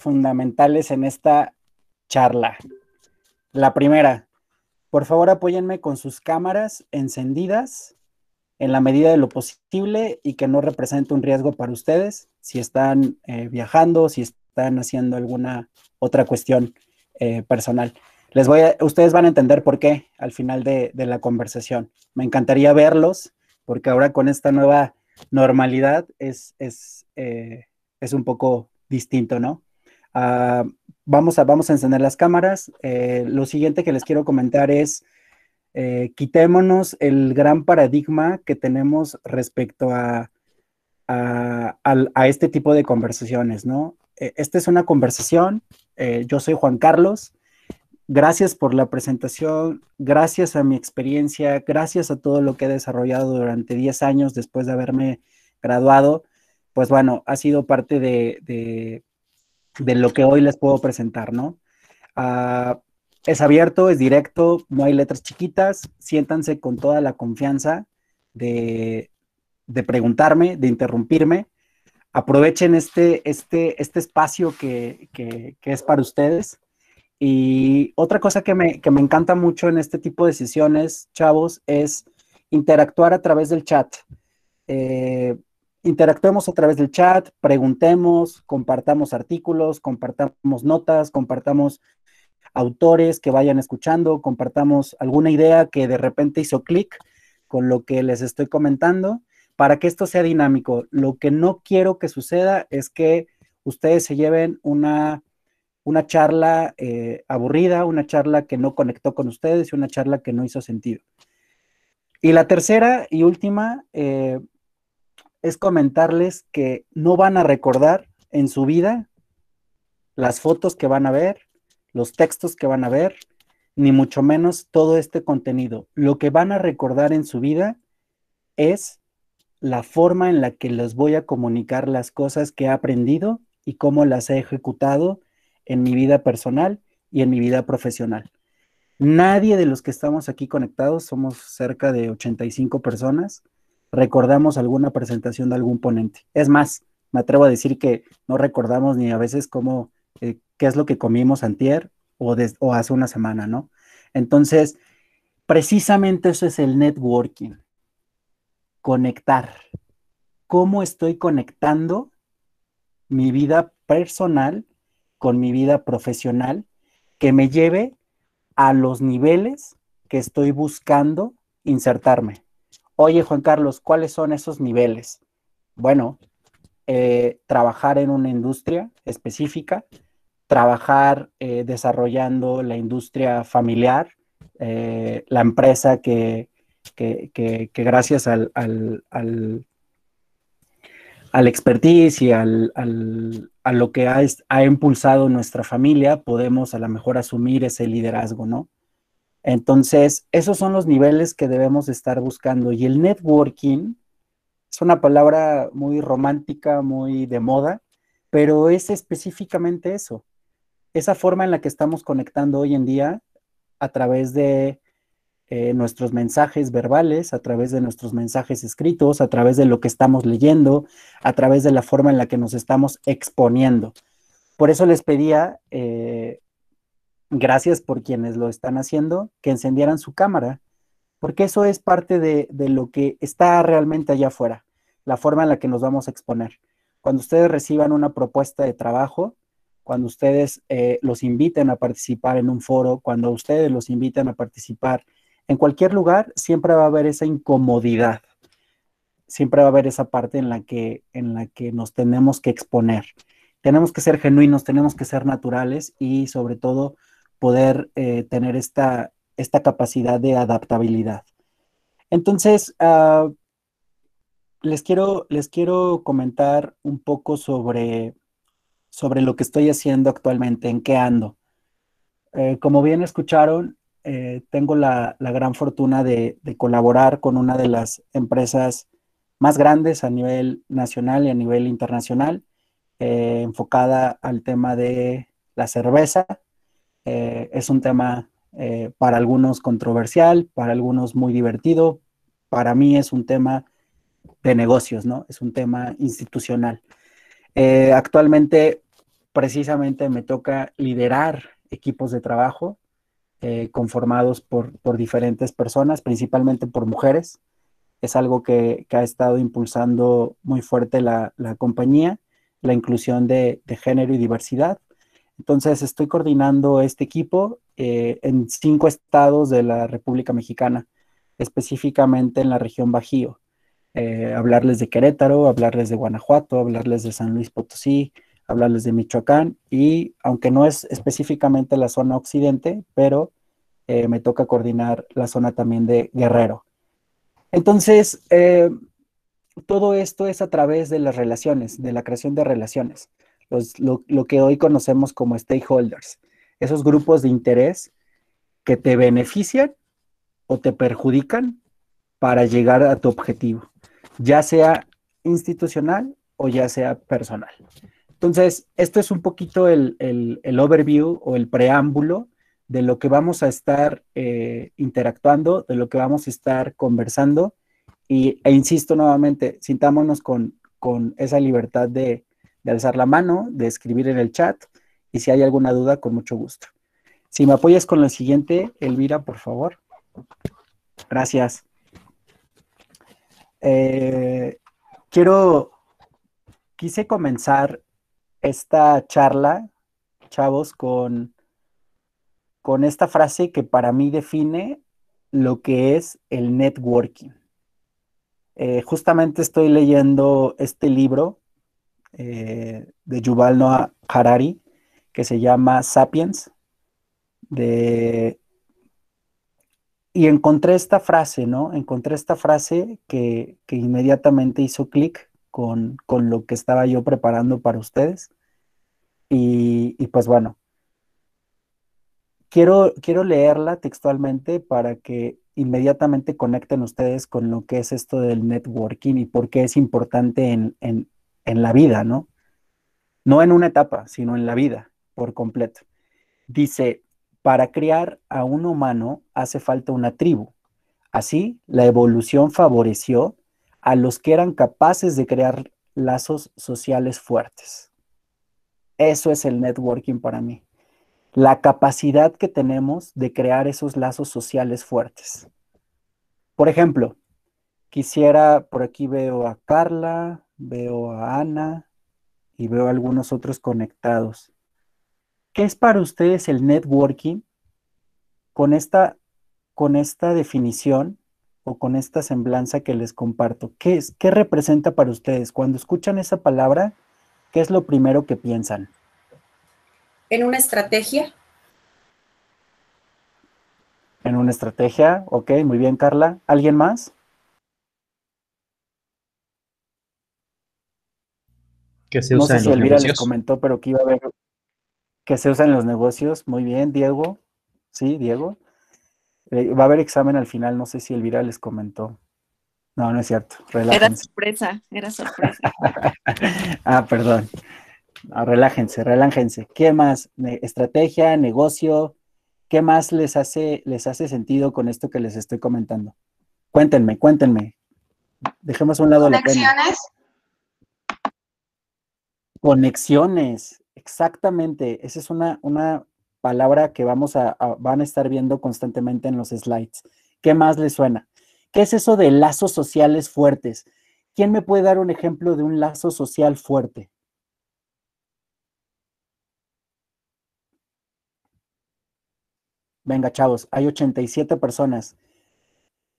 fundamentales en esta charla. La primera, por favor apóyenme con sus cámaras encendidas en la medida de lo posible y que no represente un riesgo para ustedes si están eh, viajando, si están haciendo alguna otra cuestión eh, personal. Les voy ustedes van a entender por qué al final de, la conversación. Me encantaría verlos porque ahora con esta nueva normalidad es, es, eh, es un poco distinto, ¿no? Ah, vamos, a, vamos a encender las cámaras. Eh, lo siguiente que les quiero comentar es, quitémonos el gran paradigma que tenemos respecto a, a, este tipo de conversaciones, ¿no? esta es una conversación, yo soy Juan Carlos, Gracias por la presentación, gracias a mi experiencia, gracias a todo lo que he desarrollado durante 10 años después de haberme graduado, pues bueno, ha sido parte de, lo que hoy les puedo presentar, ¿no? Ah, es abierto, es directo, no hay letras chiquitas, siéntanse con toda la confianza de, preguntarme, de interrumpirme. Aprovechen este, este, este espacio que, que es para ustedes. Y otra cosa que me, encanta mucho en este tipo de sesiones, chavos, es interactuar a través del chat. Eh, interactuemos a través del chat, preguntemos, compartamos artículos, compartamos notas, compartamos autores que vayan escuchando, compartamos alguna idea que de repente hizo clic con lo que les estoy comentando para que esto sea dinámico. Lo que no quiero que suceda es que ustedes se lleven una una charla eh, aburrida, una charla que no conectó con ustedes y una charla que no hizo sentido. Y la tercera y última eh, es comentarles que no van a recordar en su vida las fotos que van a ver, los textos que van a ver, ni mucho menos todo este contenido. Lo que van a recordar en su vida es la forma en la que les voy a comunicar las cosas que he aprendido y cómo las he ejecutado en mi vida personal y en mi vida profesional. Nadie de los que estamos aquí conectados, somos cerca de 85 personas, recordamos alguna presentación de algún ponente. Es más, me atrevo a decir que no recordamos ni a veces cómo, eh, qué es lo que comimos antier o, o hace una semana, ¿no? Entonces, precisamente eso es el networking, conectar. ¿Cómo estoy conectando mi vida personal con mi vida profesional que me lleve a los niveles que estoy buscando insertarme. Oye, Juan Carlos, ¿cuáles son esos niveles? Bueno, eh, trabajar en una industria específica, trabajar eh, desarrollando la industria familiar, eh, la empresa que, gracias al, al expertise y al, a lo que ha, ha, impulsado nuestra familia, podemos a lo mejor asumir ese liderazgo, ¿no? Entonces, esos son los niveles que debemos estar buscando. Y el networking es una palabra muy romántica, muy de moda, pero es específicamente eso, esa forma en la que estamos conectando hoy en día a través de eh, nuestros mensajes verbales, a través de nuestros mensajes escritos, a través de lo que estamos leyendo, a través de la forma en la que nos estamos exponiendo. Por eso les pedía, eh, gracias por quienes lo están haciendo, que encendieran su cámara, porque eso es parte de, lo que está realmente allá afuera, la forma en la que nos vamos a exponer. Cuando ustedes reciban una propuesta de trabajo, cuando ustedes eh, los inviten a participar en un foro, cuando ustedes los inviten a participar en cualquier lugar siempre va a haber esa incomodidad, siempre va a haber esa parte en la que, en la que nos tenemos que exponer. Tenemos que ser genuinos, tenemos que ser naturales y sobre todo poder eh, tener esta, esta capacidad de adaptabilidad. Entonces, ah, les, quiero, les quiero comentar un poco sobre, sobre lo que estoy haciendo actualmente, en qué ando. Eh, como bien escucharon, eh, tengo la, gran fortuna de, colaborar con una de las empresas más grandes a nivel nacional y a nivel internacional, enfocada al tema de la cerveza. Eh, es un tema para algunos controversial, para algunos muy divertido. Para mí es un tema de negocios, ¿no? Es un tema institucional. actualmente precisamente me toca liderar equipos de trabajo eh, conformados por, diferentes personas, principalmente por mujeres. Es algo que, ha estado impulsando muy fuerte la, compañía, la inclusión de, género y diversidad. Entonces, estoy coordinando este equipo eh, en cinco estados de la República Mexicana, específicamente en la región Bajío. Eh, hablarles de Querétaro, hablarles de Guanajuato, hablarles de San Luis Potosí, hablarles de Michoacán y aunque no es específicamente la zona occidente, pero eh, me toca coordinar la zona también de Guerrero. Entonces, todo esto es a través de las relaciones, de la creación de relaciones, lo, lo que hoy conocemos como stakeholders, esos grupos de interés que te benefician o te perjudican para llegar a tu objetivo, ya sea institucional o ya sea personal. Entonces, esto es un poquito el, overview o el preámbulo de lo que vamos a estar eh, interactuando, de lo que vamos a estar conversando. Y, e insisto nuevamente, sintámonos con, esa libertad de, de, alzar la mano, de escribir en el chat y si hay alguna duda, con mucho gusto. Si me apoyas con lo siguiente, Elvira, por favor. Gracias. Eh, quiero, quise comenzar esta charla, chavos, con, con esta frase que para mí define lo que es el networking. Eh, justamente estoy leyendo este libro eh, de Yuval Noah Harari que se llama Sapiens. Y encontré esta frase, ¿no? Encontré esta frase que, que inmediatamente hizo clic con, lo que estaba yo preparando para ustedes. Y, pues bueno, quiero, quiero leerla textualmente para que inmediatamente conecten ustedes con lo que es esto del networking y por qué es importante en, en la vida, ¿no? No en una etapa, sino en la vida por completo. Dice, para criar a un humano hace falta una tribu. Así, la evolución favoreció a los que eran capaces de crear lazos sociales fuertes. Eso es el networking para mí. La capacidad que tenemos de crear esos lazos sociales fuertes. Por ejemplo, quisiera, por aquí veo a Carla, veo a Ana y veo a algunos otros conectados. ¿Qué es para ustedes el networking? Con esta, con esta definición, o con esta semblanza que les comparto? ¿Qué, es, ¿Qué representa para ustedes? Cuando escuchan esa palabra, ¿qué es lo primero que piensan? En una estrategia. En una estrategia, ok, muy bien, Carla. ¿Alguien más? Que se usa no sé si Elvira les comentó, pero que iba a haber que se usa en los negocios. Muy bien, Diego. Sí, Diego. Eh, va a haber examen al final, no sé si Elvira les comentó. No, no es cierto. Era sorpresa, era sorpresa. ah, perdón. relájense, relájense. ¿Qué más? Estrategia, negocio. ¿Qué más les hace, les hace sentido con esto que les estoy comentando? Cuéntenme, cuéntenme. Dejemos a un lado la pena. Conexiones. Exactamente. Esa es una, una palabra que vamos a, van a estar viendo constantemente en los slides. ¿Qué más les suena? ¿Qué es eso de lazos sociales fuertes? ¿Quién me puede dar un ejemplo de un lazo social fuerte? Venga, chavos, hay 87 personas.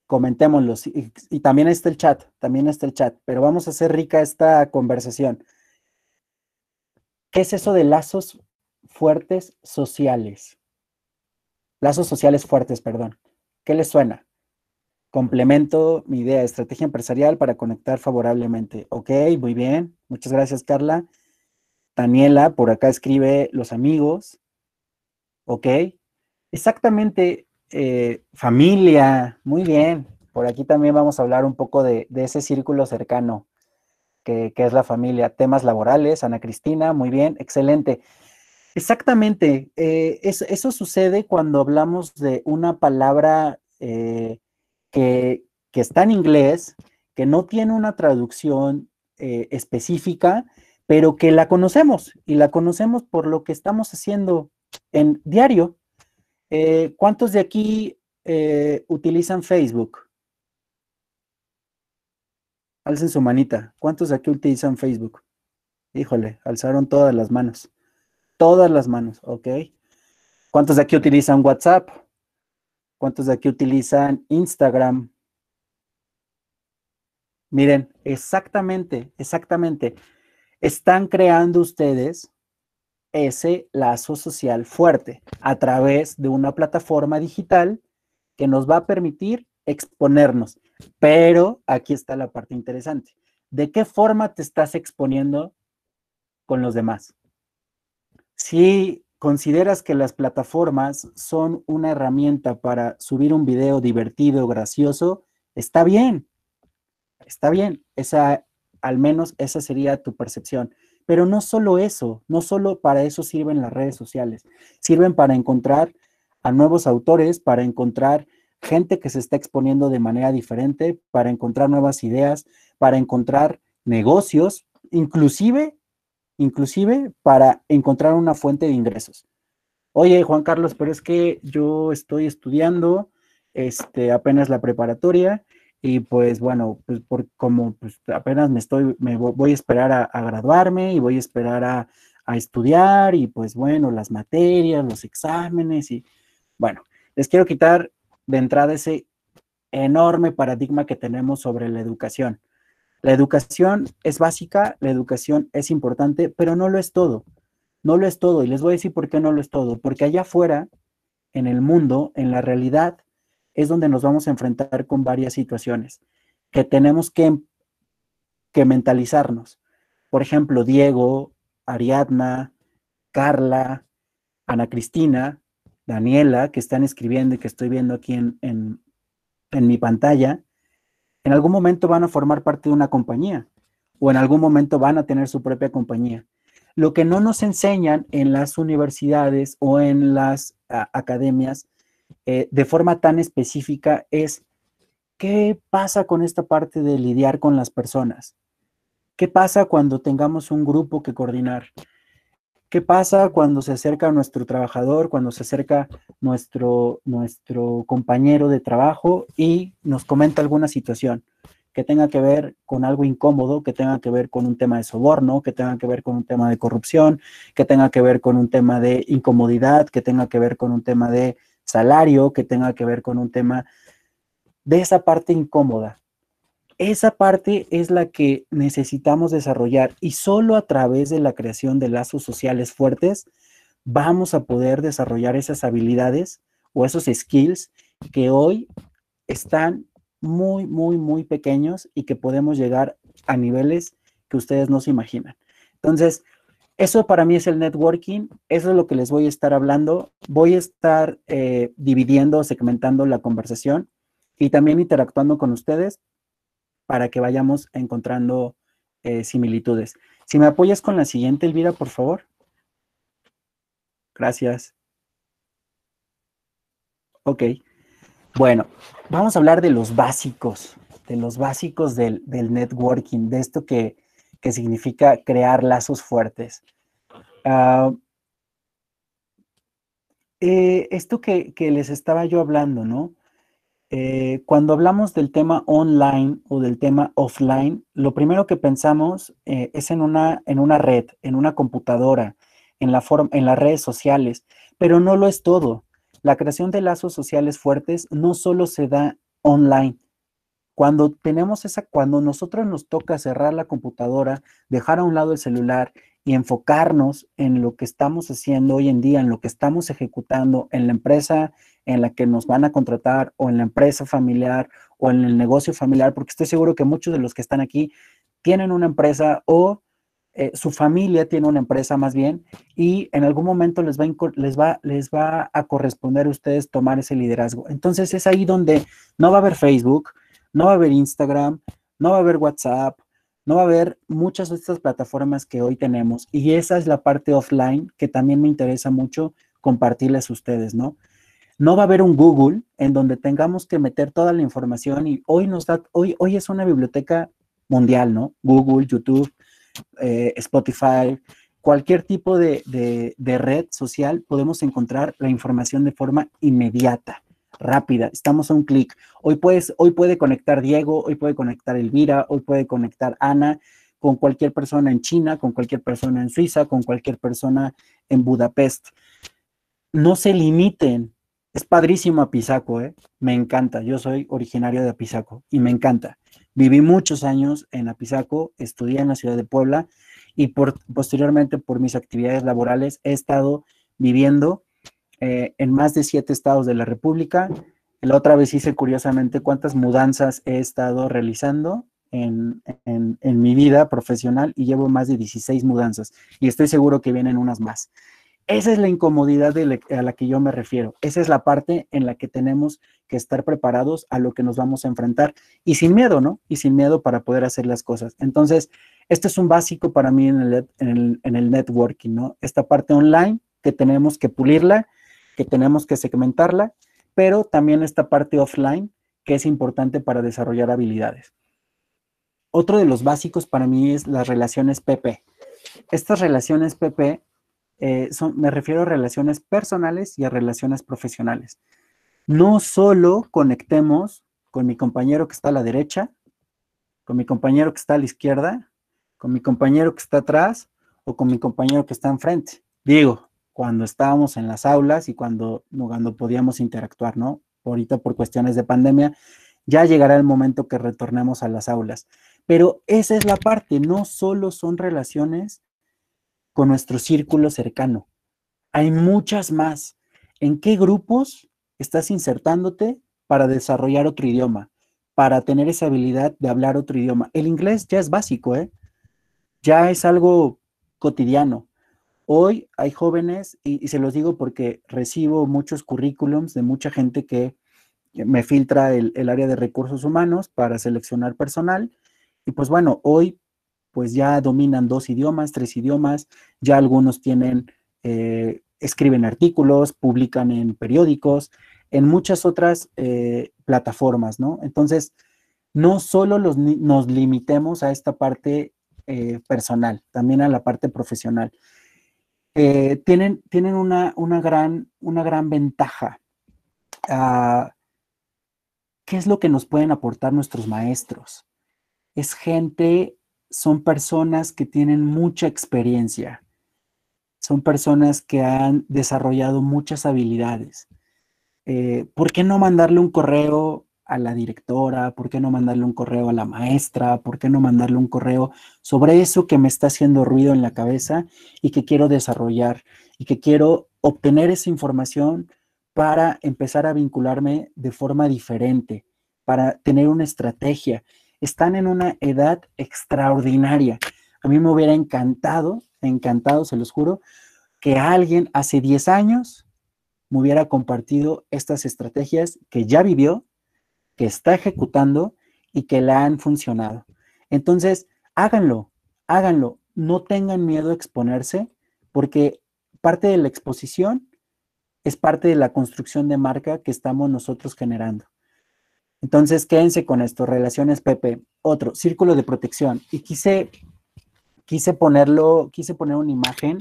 Comentémoslos. Y, y, también está el chat, también está el chat. Pero vamos a hacer rica esta conversación. ¿Qué es eso de lazos fuertes sociales. Lazos sociales fuertes, perdón. ¿Qué les suena? Complemento mi idea, estrategia empresarial para conectar favorablemente. Ok, muy bien. Muchas gracias, Carla. Daniela, por acá escribe los amigos. Ok. Exactamente, eh, familia. Muy bien. Por aquí también vamos a hablar un poco de, ese círculo cercano que, es la familia. Temas laborales, Ana Cristina, muy bien, excelente. Exactamente. Eh, eso, sucede cuando hablamos de una palabra eh, que, está en inglés, que no tiene una traducción eh, específica, pero que la conocemos y la conocemos por lo que estamos haciendo en diario. ¿Cuántos de aquí utilizan Facebook? Alcen su manita. ¿Cuántos aquí utilizan Facebook? Híjole, alzaron todas las manos. Todas las manos, ¿ok? ¿Cuántos de aquí utilizan WhatsApp? ¿Cuántos de aquí utilizan Instagram? Miren, exactamente, exactamente. Están creando ustedes ese lazo social fuerte a través de una plataforma digital que nos va a permitir exponernos. Pero aquí está la parte interesante. ¿De qué forma te estás exponiendo con los demás? Si consideras que las plataformas son una herramienta para subir un video divertido, gracioso, está bien. Está bien. Esa, al menos esa sería tu percepción. Pero no solo eso, no solo para eso sirven las redes sociales. Sirven para encontrar a nuevos autores, para encontrar gente que se está exponiendo de manera diferente, para encontrar nuevas ideas, para encontrar negocios, inclusive, inclusive para encontrar una fuente de ingresos. Oye, Juan Carlos, pero es que yo estoy estudiando este, apenas la preparatoria y pues bueno, pues por, como pues, apenas me estoy, me voy a esperar a, graduarme y voy a esperar a, a estudiar y pues bueno, las materias, los exámenes y bueno, les quiero quitar de entrada ese enorme paradigma que tenemos sobre la educación. La educación es básica, la educación es importante, pero no lo es todo. No lo es todo. Y les voy a decir por qué no lo es todo. Porque allá afuera, en el mundo, en la realidad, es donde nos vamos a enfrentar con varias situaciones que tenemos que, que mentalizarnos. Por ejemplo, Diego, Ariadna, Carla, Ana Cristina, Daniela, que están escribiendo y que estoy viendo aquí en, en, mi pantalla, en algún momento van a formar parte de una compañía o en algún momento van a tener su propia compañía. Lo que no nos enseñan en las universidades o en las academias eh, de forma tan específica es qué pasa con esta parte de lidiar con las personas. ¿Qué pasa cuando tengamos un grupo que coordinar? ¿Qué pasa cuando se acerca nuestro trabajador, cuando se acerca nuestro, nuestro compañero de trabajo y nos comenta alguna situación que tenga que ver con algo incómodo, que tenga que ver con un tema de soborno, que tenga que ver con un tema de corrupción, que tenga que ver con un tema de incomodidad, que tenga que ver con un tema de salario, que tenga que ver con un tema de esa parte incómoda? Esa parte es la que necesitamos desarrollar y solo a través de la creación de lazos sociales fuertes vamos a poder desarrollar esas habilidades o esos skills que hoy están muy, muy, muy pequeños y que podemos llegar a niveles que ustedes no se imaginan. Entonces, eso para mí es el networking, eso es lo que les voy a estar hablando. Voy a estar eh, dividiendo, segmentando la conversación y también interactuando con ustedes para que vayamos encontrando eh, similitudes. Si me apoyas con la siguiente, Elvira, por favor. Gracias. Ok. Bueno, vamos a hablar de los básicos, de los básicos del, networking, de esto que, significa crear lazos fuertes. Ah, eh, esto que, que, les estaba yo hablando, ¿no? Eh, cuando hablamos del tema online o del tema offline, lo primero que pensamos eh, es en una, en una red, en una computadora, en, la en las redes sociales, pero no lo es todo. La creación de lazos sociales fuertes no solo se da online. Cuando tenemos esa, cuando nosotros nos toca cerrar la computadora, dejar a un lado el celular y enfocarnos en lo que estamos haciendo hoy en día, en lo que estamos ejecutando en la empresa en la que nos van a contratar o en la empresa familiar o en el negocio familiar, porque estoy seguro que muchos de los que están aquí tienen una empresa o eh, su familia tiene una empresa más bien y en algún momento les va, les, va, les va a corresponder a ustedes tomar ese liderazgo. Entonces es ahí donde no va a haber Facebook, no va a haber Instagram, no va a haber WhatsApp, no va a haber muchas de estas plataformas que hoy tenemos y esa es la parte offline que también me interesa mucho compartirles a ustedes, ¿no? No va a haber un Google en donde tengamos que meter toda la información y hoy nos da, hoy, hoy es una biblioteca mundial, ¿no? Google, YouTube, eh, Spotify, cualquier tipo de, red social, podemos encontrar la información de forma inmediata, rápida. Estamos a un clic. Hoy, hoy puede conectar Diego, hoy puede conectar Elvira, hoy puede conectar Ana con cualquier persona en China, con cualquier persona en Suiza, con cualquier persona en Budapest. No se limiten. Es padrísimo Apizaco, ¿eh? Me encanta. Yo soy originario de Apizaco y me encanta. Viví muchos años en Apizaco, estudié en la ciudad de Puebla y por, posteriormente por mis actividades laborales he estado viviendo eh, en más de siete estados de la República. La otra vez hice curiosamente cuántas mudanzas he estado realizando en, mi vida profesional y llevo más de 16 mudanzas y estoy seguro que vienen unas más. Esa es la incomodidad a la que yo me refiero. Esa es la parte en la que tenemos que estar preparados a lo que nos vamos a enfrentar y sin miedo, ¿no? Y sin miedo para poder hacer las cosas. Entonces, este es un básico para mí en el, en el, networking, ¿no? Esta parte online que tenemos que pulirla, que tenemos que segmentarla, pero también esta parte offline que es importante para desarrollar habilidades. Otro de los básicos para mí es las relaciones PP. Estas relaciones PP eh, son, me refiero a relaciones personales y a relaciones profesionales. No solo conectemos con mi compañero que está a la derecha, con mi compañero que está a la izquierda, con mi compañero que está atrás o con mi compañero que está enfrente. Digo, cuando estábamos en las aulas y cuando, cuando podíamos interactuar, ¿no? Ahorita por cuestiones de pandemia, ya llegará el momento que retornemos a las aulas. Pero esa es la parte, no solo son relaciones con nuestro círculo cercano, hay muchas más. ¿En qué grupos estás insertándote para desarrollar otro idioma? Para tener esa habilidad de hablar otro idioma. El inglés ya es básico, ¿eh? Ya es algo cotidiano. Hoy hay jóvenes, y, se los digo porque recibo muchos currículums de mucha gente que me filtra el, área de recursos humanos para seleccionar personal y pues bueno, hoy pues ya dominan dos idiomas, tres idiomas, ya algunos tienen, eh, escriben artículos, publican en periódicos, en muchas otras eh, plataformas, ¿no? Entonces, no solo nos limitemos a esta parte eh, personal, también a la parte profesional. Tienen tienen una, gran, una gran ventaja. Ah, ¿Qué es lo que nos pueden aportar nuestros maestros? es gente, son personas que tienen mucha experiencia, son personas que han desarrollado muchas habilidades. Eh, ¿Por qué no mandarle un correo a la directora? ¿Por qué no mandarle un correo a la maestra? ¿Por qué no mandarle un correo sobre eso que me está haciendo ruido en la cabeza y que quiero desarrollar y que quiero obtener esa información para empezar a vincularme de forma diferente, para tener una estrategia están en una edad extraordinaria. A mí me hubiera encantado, encantado, se los juro, que alguien hace 10 años me hubiera compartido estas estrategias que ya vivió, que está ejecutando y que le han funcionado. Entonces, háganlo, háganlo, no tengan miedo a exponerse, porque parte de la exposición es parte de la construcción de marca que estamos nosotros generando. Entonces, quédense con esto, relaciones Pepe. Otro, círculo de protección. Y quise, quise ponerlo, quise poner una imagen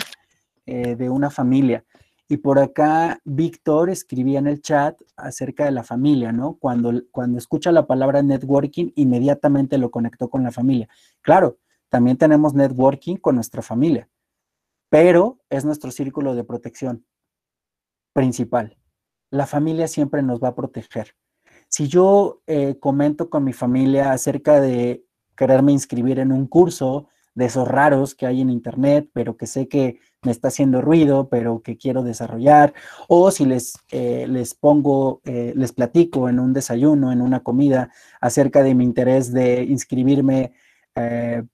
eh, de una familia. Y por acá Víctor escribía en el chat acerca de la familia, ¿no? Cuando, cuando escucha la palabra networking, inmediatamente lo conectó con la familia. Claro, también tenemos networking con nuestra familia, pero es nuestro círculo de protección principal. La familia siempre nos va a proteger. Si yo eh, comento con mi familia acerca de quererme inscribir en un curso de esos raros que hay en internet, pero que sé que me está haciendo ruido, pero que quiero desarrollar, o si les, eh, les pongo, eh, les platico en un desayuno, en una comida, acerca de mi interés de inscribirme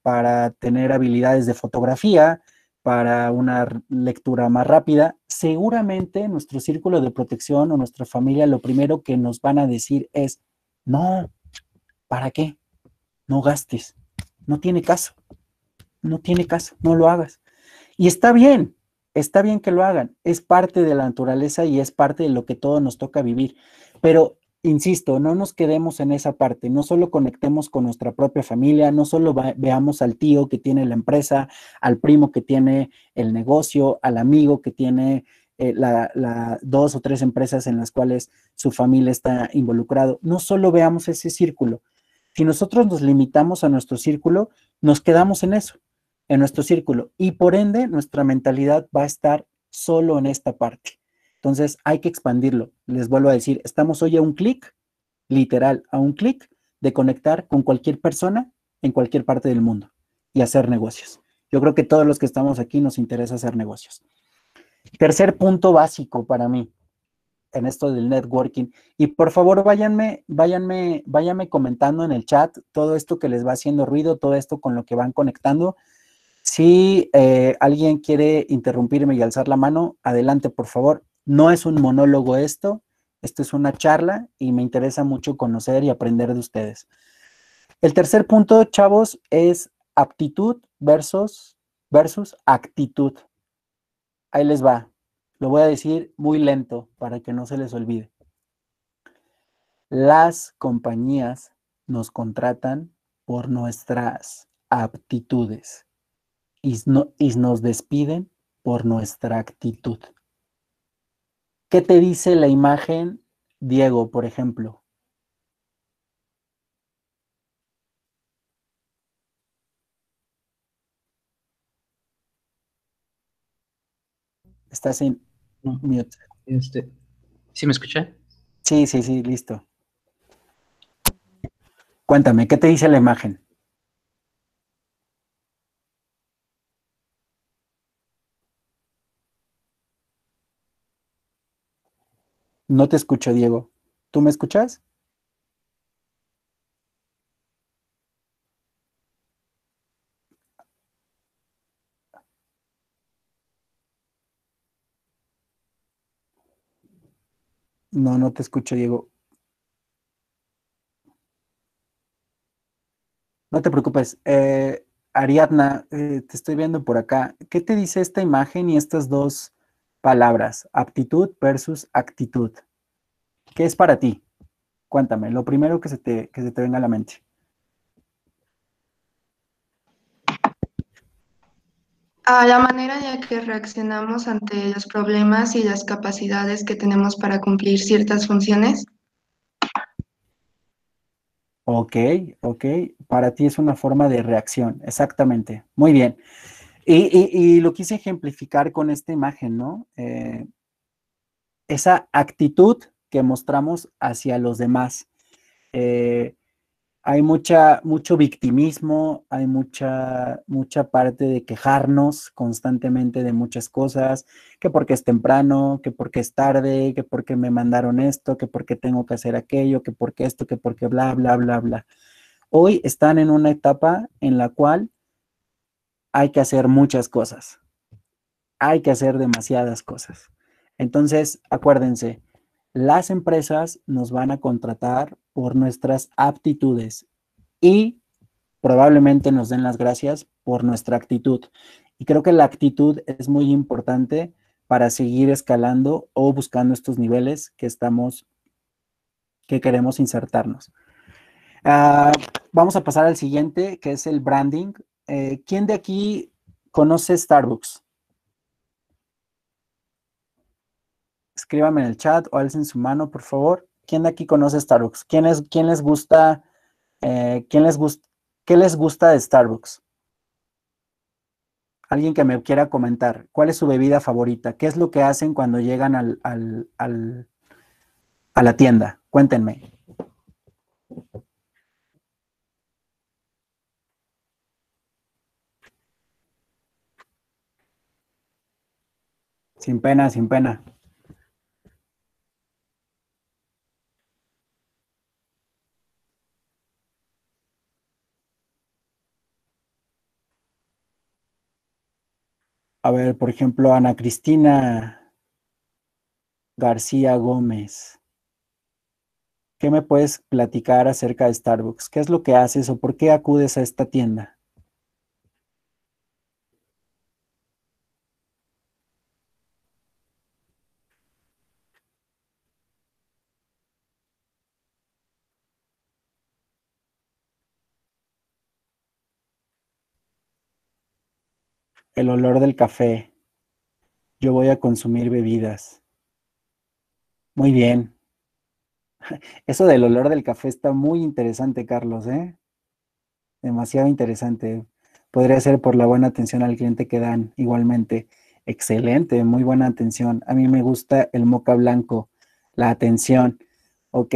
para tener habilidades de fotografía, para una lectura más rápida, seguramente nuestro círculo de protección o nuestra familia lo primero que nos van a decir es, no, ¿para qué? No gastes, no tiene caso, no tiene caso, no lo hagas. Y está bien, está bien que lo hagan, es parte de la naturaleza y es parte de lo que todo nos toca vivir, pero insisto, no nos quedemos en esa parte, no solo conectemos con nuestra propia familia, no solo veamos al tío que tiene la empresa, al primo que tiene el negocio, al amigo que tiene eh, la, dos o tres empresas en las cuales su familia está involucrado. No solo veamos ese círculo. Si nosotros nos limitamos a nuestro círculo, nos quedamos en eso, en nuestro círculo, y por ende nuestra mentalidad va a estar solo en esta parte. Entonces hay que expandirlo. Les vuelvo a decir, estamos hoy a un clic, literal, a un clic de conectar con cualquier persona en cualquier parte del mundo y hacer negocios. Yo creo que todos los que estamos aquí nos interesa hacer negocios. Tercer punto básico para mí en esto del networking. Y por favor, váyanme, váyanme, váyanme comentando en el chat todo esto que les va haciendo ruido, todo esto con lo que van conectando. Si eh, alguien quiere interrumpirme y alzar la mano, adelante, por favor. No es un monólogo esto, esto es una charla y me interesa mucho conocer y aprender de ustedes. El tercer punto, chavos, es aptitud versus, versus actitud. Ahí les va. Lo voy a decir muy lento para que no se les olvide. Las compañías nos contratan por nuestras aptitudes y, nos despiden por nuestra actitud. ¿Qué te dice la imagen, Diego, por ejemplo? Estás en mute. Este, ¿Sí me escuché? Sí, sí, sí, listo. Cuéntame, ¿qué te dice la imagen? No te escucho, Diego. ¿Tú me escuchas? No, no te escucho, Diego. No te preocupes. Eh, Ariadna, eh, te estoy viendo por acá. ¿Qué te dice esta imagen y estas dos palabras? Aptitud versus actitud. ¿Qué es para ti? Cuéntame, lo primero que se te, que se te venga a la mente. a la manera en que reaccionamos ante los problemas y las capacidades que tenemos para cumplir ciertas funciones. Ok, ok. Para ti es una forma de reacción, exactamente. Muy bien. Y, lo quise ejemplificar con esta imagen, ¿no? Eh, esa actitud que mostramos hacia los demás. Eh, hay mucha, mucho victimismo, hay mucha, mucha parte de quejarnos constantemente de muchas cosas, que porque es temprano, que porque es tarde, que porque me mandaron esto, que porque tengo que hacer aquello, que porque esto, que porque bla, bla, bla, bla. Hoy están en una etapa en la cual hay que hacer muchas cosas. Hay que hacer demasiadas cosas. Entonces, acuérdense, las empresas nos van a contratar por nuestras aptitudes y probablemente nos den las gracias por nuestra actitud. Y creo que la actitud es muy importante para seguir escalando o buscando estos niveles que estamos, que queremos insertarnos. Ah, vamos a pasar al siguiente, que es el branding. Eh, ¿Quién de aquí conoce Starbucks? escríbame en el chat o alcen su mano, por favor. ¿Quién de aquí conoce Starbucks? ¿Quién, es, quién les gusta, eh, quién les qué les gusta de Starbucks? Alguien que me quiera comentar, ¿cuál es su bebida favorita? ¿Qué es lo que hacen cuando llegan a la tienda? Cuéntenme. Sin pena, sin pena. A ver, por ejemplo, Ana Cristina García Gómez. ¿Qué me puedes platicar acerca de Starbucks? ¿Qué es lo que haces o por qué acudes a esta tienda? El olor del café. Yo voy a consumir bebidas. Muy bien. Eso del olor del café está muy interesante, Carlos, ¿eh? Demasiado interesante. Podría ser por la buena atención al cliente que dan igualmente. Excelente, muy buena atención. A mí me gusta el moca blanco, la atención. Ok.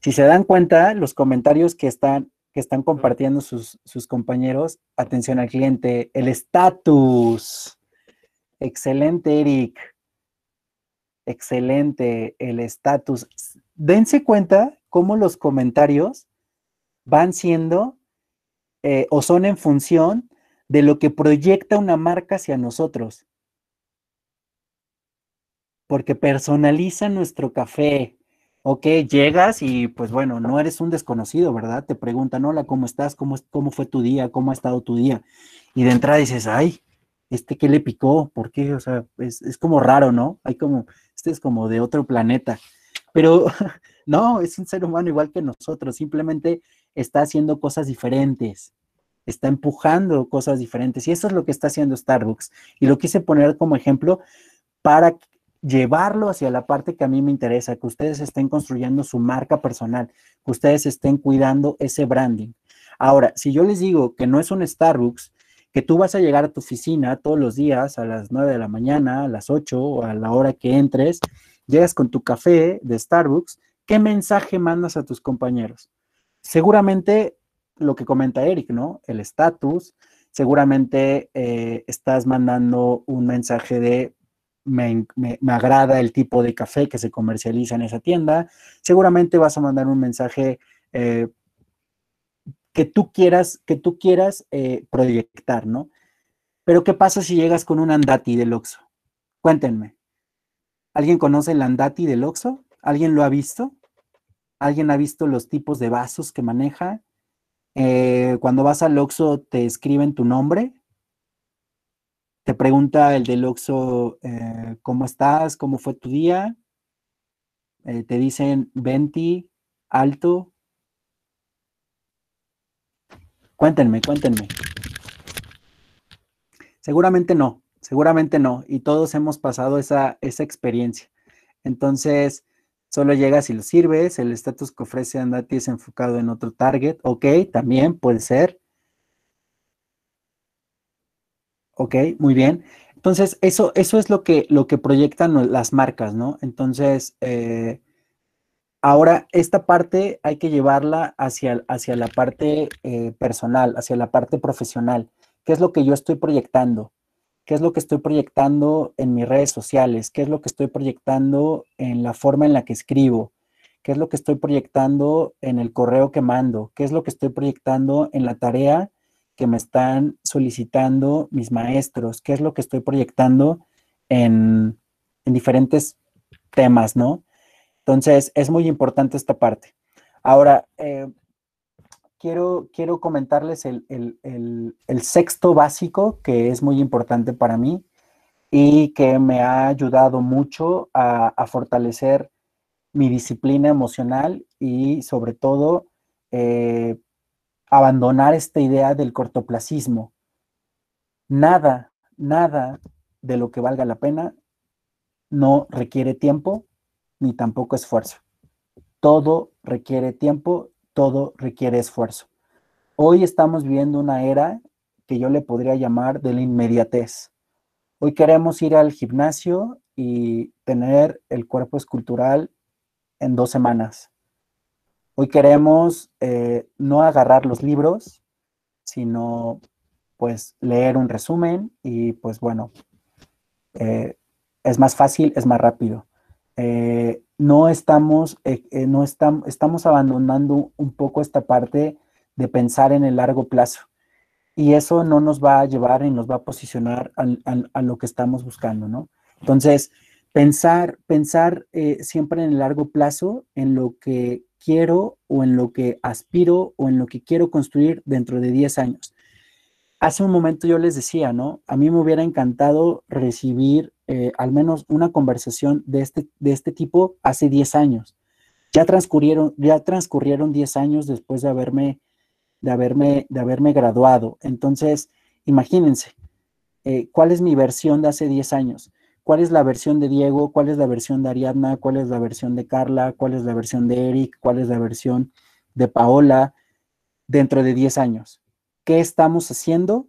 Si se dan cuenta, los comentarios que están, que están compartiendo sus, sus compañeros, atención al cliente, el estatus. Excelente, Eric. Excelente, el estatus. Dense cuenta cómo los comentarios van siendo eh, o son en función de lo que proyecta una marca hacia nosotros. Porque personaliza nuestro café. Ok, llegas y pues bueno, no eres un desconocido, ¿verdad? Te preguntan, hola, ¿cómo estás? ¿Cómo, cómo fue tu día? ¿Cómo ha estado tu día? Y de entrada dices, ay, ¿este qué le picó? ¿Por qué? O sea, es, es como raro, ¿no? Hay como, este es como de otro planeta. Pero no, es un ser humano igual que nosotros, simplemente está haciendo cosas diferentes, está empujando cosas diferentes y eso es lo que está haciendo Starbucks. Y lo quise poner como ejemplo para llevarlo hacia la parte que a mí me interesa, que ustedes estén construyendo su marca personal, que ustedes estén cuidando ese branding. Ahora, si yo les digo que no es un Starbucks, que tú vas a llegar a tu oficina todos los días a las 9 de la mañana, a las 8 o a la hora que entres, llegas con tu café de Starbucks, ¿qué mensaje mandas a tus compañeros? Seguramente lo que comenta Eric, ¿no? El estatus, seguramente eh, estás mandando un mensaje de me, agrada el tipo de café que se comercializa en esa tienda, seguramente vas a mandar un mensaje eh, que tú quieras, que tú quieras eh, proyectar, ¿no? Pero ¿qué pasa si llegas con un andati del Oxxo? Cuéntenme. ¿Alguien conoce el andati del Oxxo? ¿Alguien lo ha visto? ¿Alguien ha visto los tipos de vasos que maneja? Eh, cuando vas al Oxxo te escriben tu nombre. Te pregunta el del Oxxo, eh, ¿cómo estás? ¿Cómo fue tu día? te dicen 20, alto, Cuéntenme, cuéntenme. Seguramente no, seguramente no. Y todos hemos pasado esa, esa experiencia. Entonces, solo llegas y lo sirves. El estatus que ofrece Andati es enfocado en otro target. Ok, también puede ser. Ok, muy bien. Entonces, eso, eso es lo que, lo que proyectan las marcas, ¿no? Entonces, eh, Ahora, esta parte hay que llevarla hacia, hacia la parte eh, personal, hacia la parte profesional. ¿Qué es lo que yo estoy proyectando? ¿Qué es lo que estoy proyectando en mis redes sociales? ¿Qué es lo que estoy proyectando en la forma en la que escribo? ¿Qué es lo que estoy proyectando en el correo que mando? ¿Qué es lo que estoy proyectando en la tarea que me están solicitando mis maestros? ¿Qué es lo que estoy proyectando en, en diferentes temas, no? Entonces, es muy importante esta parte. Ahora, eh, quiero, quiero comentarles el, sexto básico que es muy importante para mí y que me ha ayudado mucho a, fortalecer mi disciplina emocional y sobre todo eh, abandonar esta idea del cortoplacismo. Nada, nada de lo que valga la pena no requiere tiempo ni tampoco esfuerzo. Todo requiere tiempo, todo requiere esfuerzo. Hoy estamos viviendo una era que yo le podría llamar de la inmediatez. Hoy queremos ir al gimnasio y tener el cuerpo escultural en dos semanas. Hoy queremos eh, no agarrar los libros, sino pues leer un resumen y pues bueno, eh, es más fácil, es más rápido. Eh, no estamos, no estamos, estamos abandonando un poco esta parte de pensar en el largo plazo. Y eso no nos va a llevar y nos va a posicionar a lo que estamos buscando, ¿no? Entonces, pensar, pensar siempre en el largo plazo, en lo que quiero o en lo que aspiro o en lo que quiero construir dentro de 10 años. Hace un momento yo les decía, ¿no? A mí me hubiera encantado recibir eh, al menos una conversación de este, de este tipo hace 10 años. Ya transcurrieron, ya transcurrieron 10 años después de haberme, de haberme, de haberme graduado. Entonces, imagínense, eh, cuál es mi versión de hace 10 años, cuál es la versión de Diego, cuál es la versión de Ariadna, cuál es la versión de Carla, cuál es la versión de Eric, cuál es la versión de Paola dentro de 10 años. ¿Qué estamos haciendo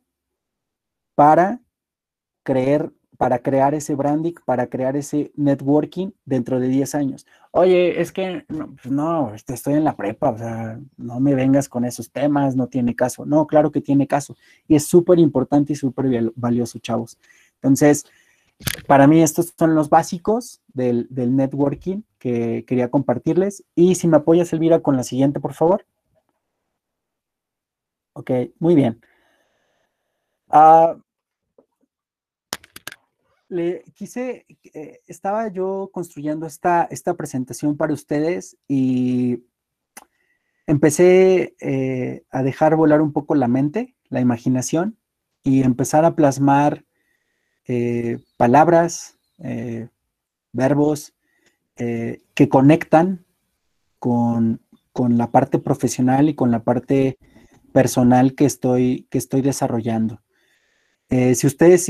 para creer para crear ese branding, para crear ese networking dentro de 10 años. Oye, es que no, pues no, este, estoy en la prepa, o sea, no me vengas con esos temas, no tiene caso. No, claro que tiene caso. Y es súper importante y súper valioso, chavos. Entonces, para mí estos son los básicos del, networking que quería compartirles. Y si me apoyas, Elvira, con la siguiente, por favor. Ok, muy bien. Uh, le quise, eh, estaba yo construyendo esta, esta presentación para ustedes y empecé eh, a dejar volar un poco la mente, la imaginación y empezar a plasmar eh, palabras, verbos que conectan con, con, la parte profesional y con la parte personal que estoy, que estoy desarrollando. si ustedes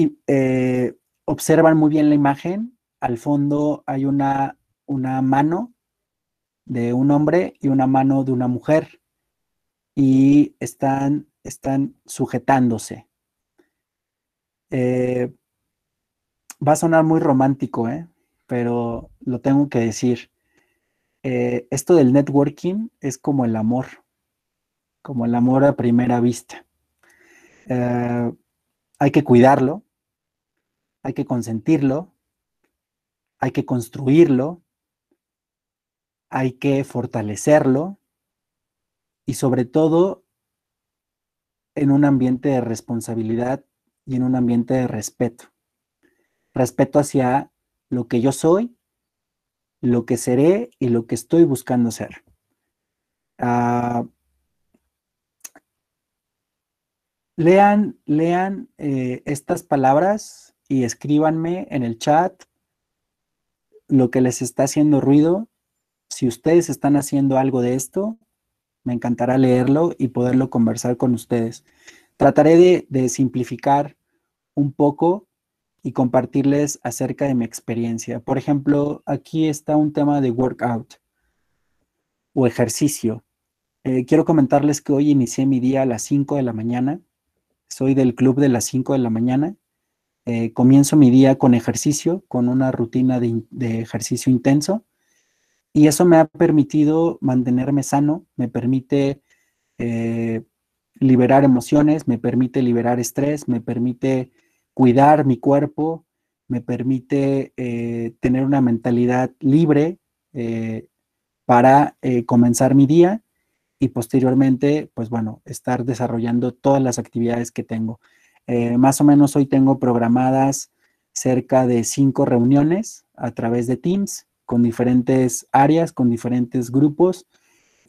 observan muy bien la imagen, al fondo hay una, una mano de un hombre y una mano de una mujer y están, están sujetándose. Eh, va a sonar muy romántico, ¿eh? pero lo tengo que decir. Eh, esto del networking es como el amor, como el amor a primera vista. hay que cuidarlo, hay que consentirlo, hay que construirlo, hay que fortalecerlo y sobre todo en un ambiente de responsabilidad y en un ambiente de respeto. Respeto hacia lo que yo soy, lo que seré y lo que estoy buscando ser. Ah, lean, lean eh, estas palabras y escríbanme en el chat lo que les está haciendo ruido. Si ustedes están haciendo algo de esto, me encantará leerlo y poderlo conversar con ustedes. Trataré de, simplificar un poco y compartirles acerca de mi experiencia. Por ejemplo, aquí está un tema de workout o ejercicio. Eh, quiero comentarles que hoy inicié mi día a las 5 de la mañana. Soy del club de las 5 de la mañana eh, comienzo mi día con ejercicio, con una rutina de, ejercicio intenso, y eso me ha permitido mantenerme sano, me permite eh, liberar emociones, me permite liberar estrés, me permite cuidar mi cuerpo, me permite eh, tener una mentalidad libre para comenzar mi día y posteriormente, pues bueno, estar desarrollando todas las actividades que tengo. Eh, más o menos hoy tengo programadas cerca de cinco reuniones a través de Teams con diferentes áreas, con diferentes grupos.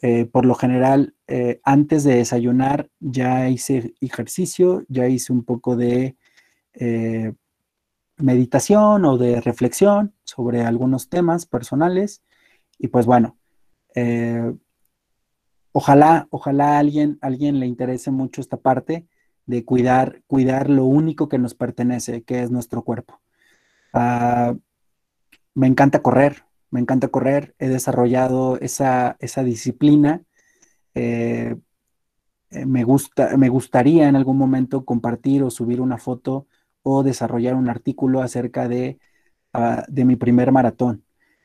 Eh, por lo general, eh, antes de desayunar ya hice ejercicio, ya hice un poco de meditación o de reflexión sobre algunos temas personales. Y pues bueno, ojalá, ojalá a alguien, alguien le interese mucho esta parte de cuidar, cuidar lo único que nos pertenece, que es nuestro cuerpo. Ah, me encanta correr, me encanta correr, he desarrollado esa, disciplina. Eh, eh, me, gusta, me gustaría en algún momento compartir o subir una foto o desarrollar un artículo acerca de, ah, de mi primer maratón.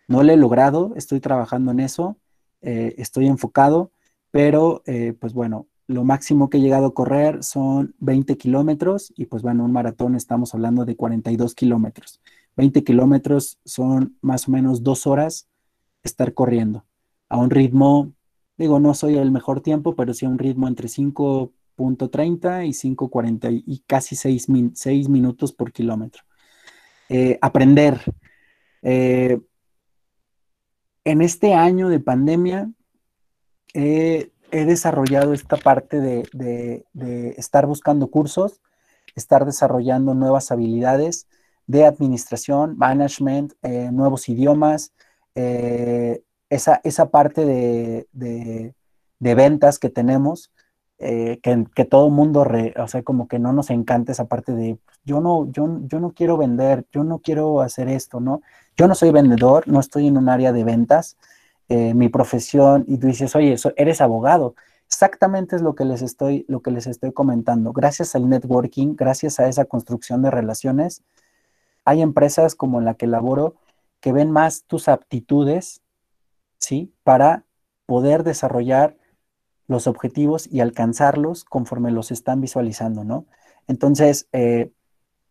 No lo he logrado, estoy trabajando en eso, eh, estoy enfocado, pero pues bueno, lo máximo que he llegado a correr son 20 kilómetros y pues bueno, un maratón estamos hablando de 42 kilómetros. 20 kilómetros son más o menos dos horas estar corriendo a un ritmo, digo, no soy el mejor tiempo, pero sí a un ritmo entre 5.30 y 5.40 y casi 6, minutos por kilómetro. Eh, aprender. Eh, en este año de pandemia, eh, he desarrollado esta parte de, estar buscando cursos, estar desarrollando nuevas habilidades de administración, management, nuevos idiomas, esa, esa, parte de, ventas que tenemos, eh, que, que, todo mundo, o sea, como que no nos encanta esa parte de, yo no, yo, yo no quiero vender, yo no quiero hacer esto, ¿no? Yo no soy vendedor, no estoy en un área de ventas, eh, mi profesión, y tú dices, oye, eres abogado. Exactamente es lo que les estoy, lo que les estoy comentando. Gracias al networking, gracias a esa construcción de relaciones, hay empresas como la que laboro que ven más tus aptitudes, ¿sí? Para poder desarrollar los objetivos y alcanzarlos conforme los están visualizando, ¿no? Entonces, eh,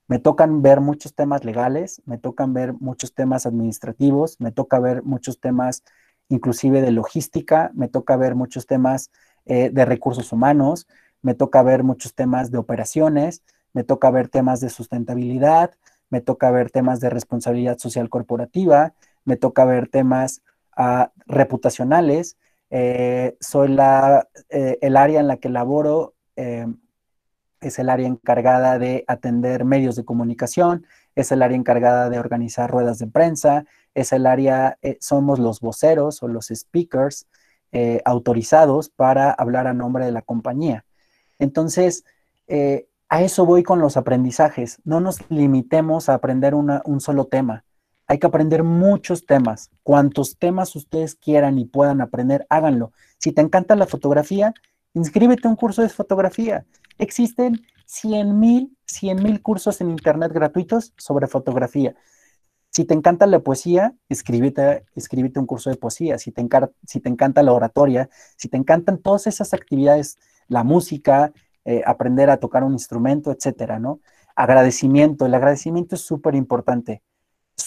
me tocan ver muchos temas legales, me tocan ver muchos temas administrativos, me toca ver muchos temas inclusive de logística, me toca ver muchos temas eh, de recursos humanos, me toca ver muchos temas de operaciones, me toca ver temas de sustentabilidad, me toca ver temas de responsabilidad social corporativa, me toca ver temas uh, reputacionales, eh, soy la, eh, el área en la que laboro, eh, es el área encargada de atender medios de comunicación, es el área encargada de organizar ruedas de prensa, es el área, somos los voceros o los speakers autorizados para hablar a nombre de la compañía. Entonces, a eso voy con los aprendizajes. No nos limitemos a aprender un solo tema. Hay que aprender muchos temas. Cuantos temas ustedes quieran y puedan aprender, háganlo. Si te encanta la fotografía, inscríbete a un curso de fotografía. Existen 100 mil, 100 mil cursos en Internet gratuitos sobre fotografía. Si te encanta la poesía, escríbete, escríbete un curso de poesía. Si te, si te encanta la oratoria, si te encantan todas esas actividades, la música, eh, aprender a tocar un instrumento, etcétera, ¿no? Agradecimiento. El agradecimiento es súper importante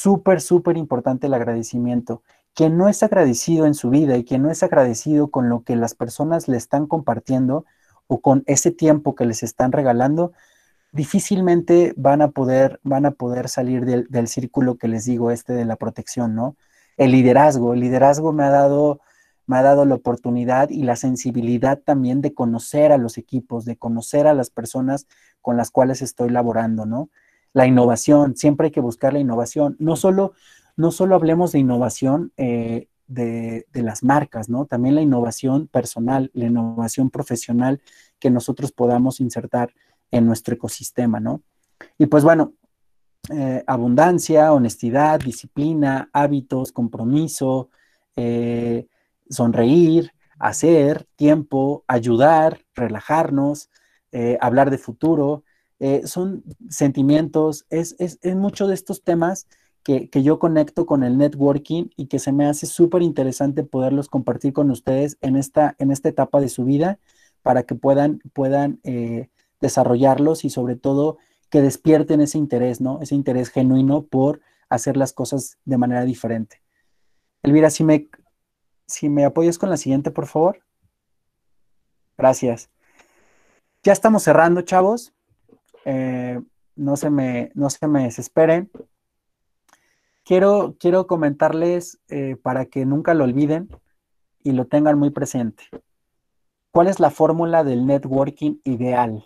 súper, súper importante el agradecimiento. Quien no es agradecido en su vida y quien no es agradecido con lo que las personas le están compartiendo o con ese tiempo que les están regalando, difícilmente van a poder, van a poder salir del, del círculo que les digo, este de la protección, ¿no? El liderazgo, el liderazgo me ha dado me ha dado la oportunidad y la sensibilidad también de conocer a los equipos, de conocer a las personas con las cuales estoy laborando, ¿no? La innovación, siempre hay que buscar la innovación. No solo, no solo hablemos de innovación eh, de, las marcas, ¿no? También la innovación personal, la innovación profesional que nosotros podamos insertar en nuestro ecosistema, ¿no? Y pues bueno, eh, abundancia, honestidad, disciplina, hábitos, compromiso, eh, sonreír, hacer, tiempo, ayudar, relajarnos, hablar de futuro, eh, son sentimientos, es, es, mucho de estos temas que, yo conecto con el networking y que se me hace súper interesante poderlos compartir con ustedes en esta, en esta etapa de su vida para que puedan, puedan eh, desarrollarlos y sobre todo que despierten ese interés, ¿no? Ese interés genuino por hacer las cosas de manera diferente. Elvira, si me, si me apoyas con la siguiente, por favor. Gracias. Ya estamos cerrando, chavos. Eh, no, se me, no se me desesperen. Quiero, quiero comentarles eh, para que nunca lo olviden y lo tengan muy presente. ¿Cuál es la fórmula del networking ideal?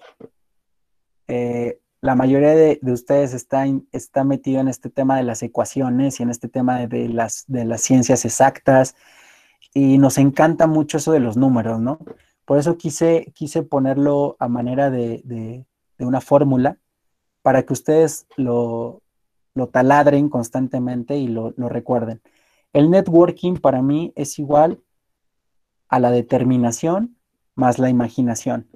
Eh, la mayoría de, ustedes está, está metido en este tema de las ecuaciones y en este tema de, las, de las ciencias exactas y nos encanta mucho eso de los números, ¿no? Por eso quise, quise ponerlo a manera de, de una fórmula para que ustedes lo, taladren constantemente y lo, lo recuerden. El networking para mí es igual a la determinación más la imaginación.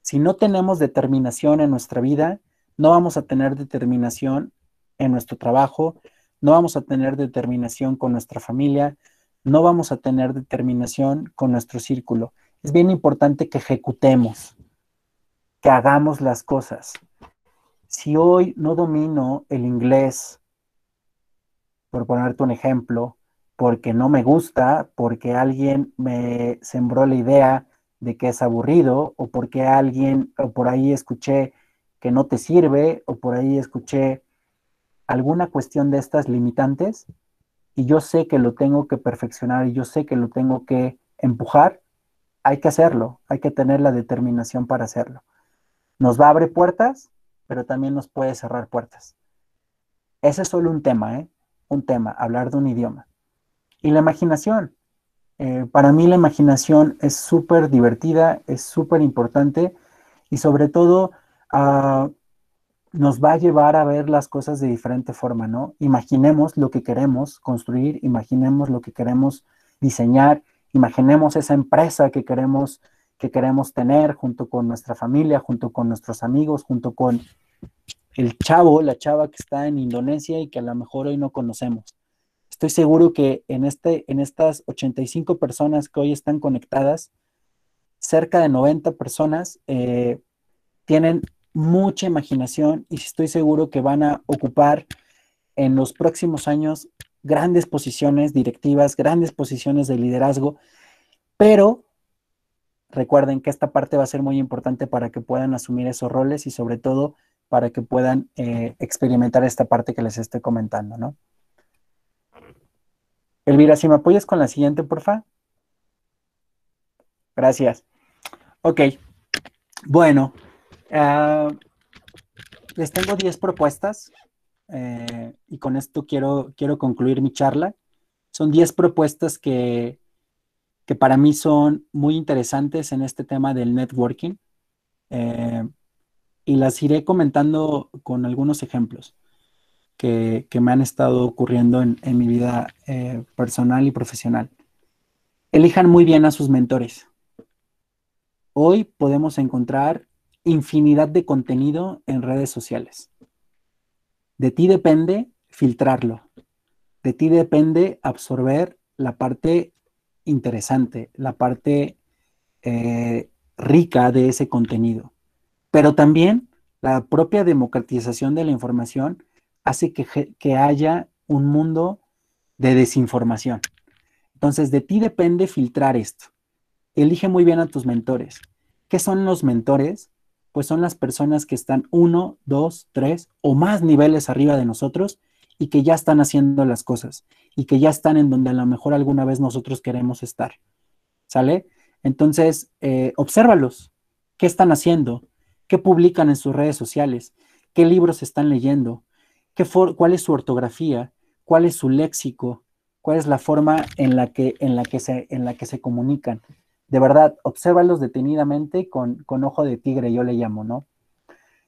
Si no tenemos determinación en nuestra vida, no vamos a tener determinación en nuestro trabajo, no vamos a tener determinación con nuestra familia, no vamos a tener determinación con nuestro círculo. Es bien importante que ejecutemos, que hagamos las cosas. Si hoy no domino el inglés, por ponerte un ejemplo, porque no me gusta, porque alguien me sembró la idea de que es aburrido, o porque alguien, o por ahí escuché que no te sirve, o por ahí escuché alguna cuestión de estas limitantes, y yo sé que lo tengo que perfeccionar y yo sé que lo tengo que empujar, hay que hacerlo, hay que tener la determinación para hacerlo. Nos va a abrir puertas, pero también nos puede cerrar puertas. Ese es solo un tema, ¿eh? Un tema, hablar de un idioma. Y la imaginación. Eh, para mí la imaginación es súper divertida, es súper importante y sobre todo ah, nos va a llevar a ver las cosas de diferente forma, ¿no? Imaginemos lo que queremos construir, imaginemos lo que queremos diseñar, imaginemos esa empresa que queremos que queremos tener junto con nuestra familia, junto con nuestros amigos, junto con el chavo, la chava que está en Indonesia y que a lo mejor hoy no conocemos. Estoy seguro que en, este, en estas 85 personas que hoy están conectadas, cerca de 90 personas eh, tienen mucha imaginación y estoy seguro que van a ocupar en los próximos años grandes posiciones directivas, grandes posiciones de liderazgo, pero recuerden que esta parte va a ser muy importante para que puedan asumir esos roles y sobre todo para que puedan eh, experimentar esta parte que les estoy comentando, ¿no? Elvira, si me apoyas con la siguiente, porfa. Gracias. Ok. Bueno, ah, les tengo 10 propuestas eh, y con esto quiero, quiero concluir mi charla. Son 10 propuestas que que para mí son muy interesantes en este tema del networking. Eh, y las iré comentando con algunos ejemplos que, me han estado ocurriendo en, mi vida eh, personal y profesional. Elijan muy bien a sus mentores. Hoy podemos encontrar infinidad de contenido en redes sociales. De ti depende filtrarlo. De ti depende absorber la parte interesante, la parte eh, rica de ese contenido. Pero también la propia democratización de la información hace que, que haya un mundo de desinformación. Entonces, de ti depende filtrar esto. Elige muy bien a tus mentores. ¿Qué son los mentores? Pues son las personas que están uno, dos, tres o más niveles arriba de nosotros y que ya están haciendo las cosas y que ya están en donde a lo mejor alguna vez nosotros queremos estar. ¿Sale? Entonces, eh, obsérvalos. ¿Qué están haciendo? ¿Qué publican en sus redes sociales? ¿Qué libros están leyendo? ¿Qué ¿Cuál es su ortografía? ¿Cuál es su léxico? ¿Cuál es la forma en la que, en la que, se, en la que se comunican? De verdad, obsérvalos detenidamente con, con ojo de tigre, yo le llamo, ¿no?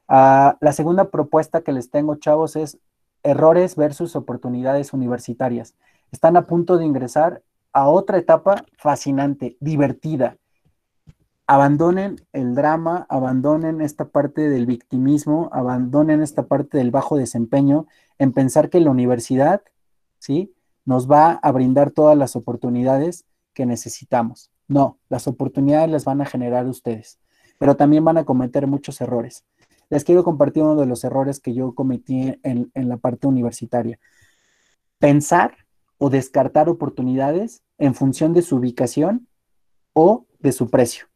Ah, la segunda propuesta que les tengo, chavos, es errores versus oportunidades universitarias. Están a punto de ingresar a otra etapa fascinante, divertida. Abandonen el drama, abandonen esta parte del victimismo, abandonen esta parte del bajo desempeño en pensar que la universidad, ¿sí? Nos va a brindar todas las oportunidades que necesitamos. No, las oportunidades las van a generar ustedes, pero también van a cometer muchos errores les quiero compartir uno de los errores que yo cometí en, la parte universitaria. Pensar o descartar oportunidades en función de su ubicación o de su precio.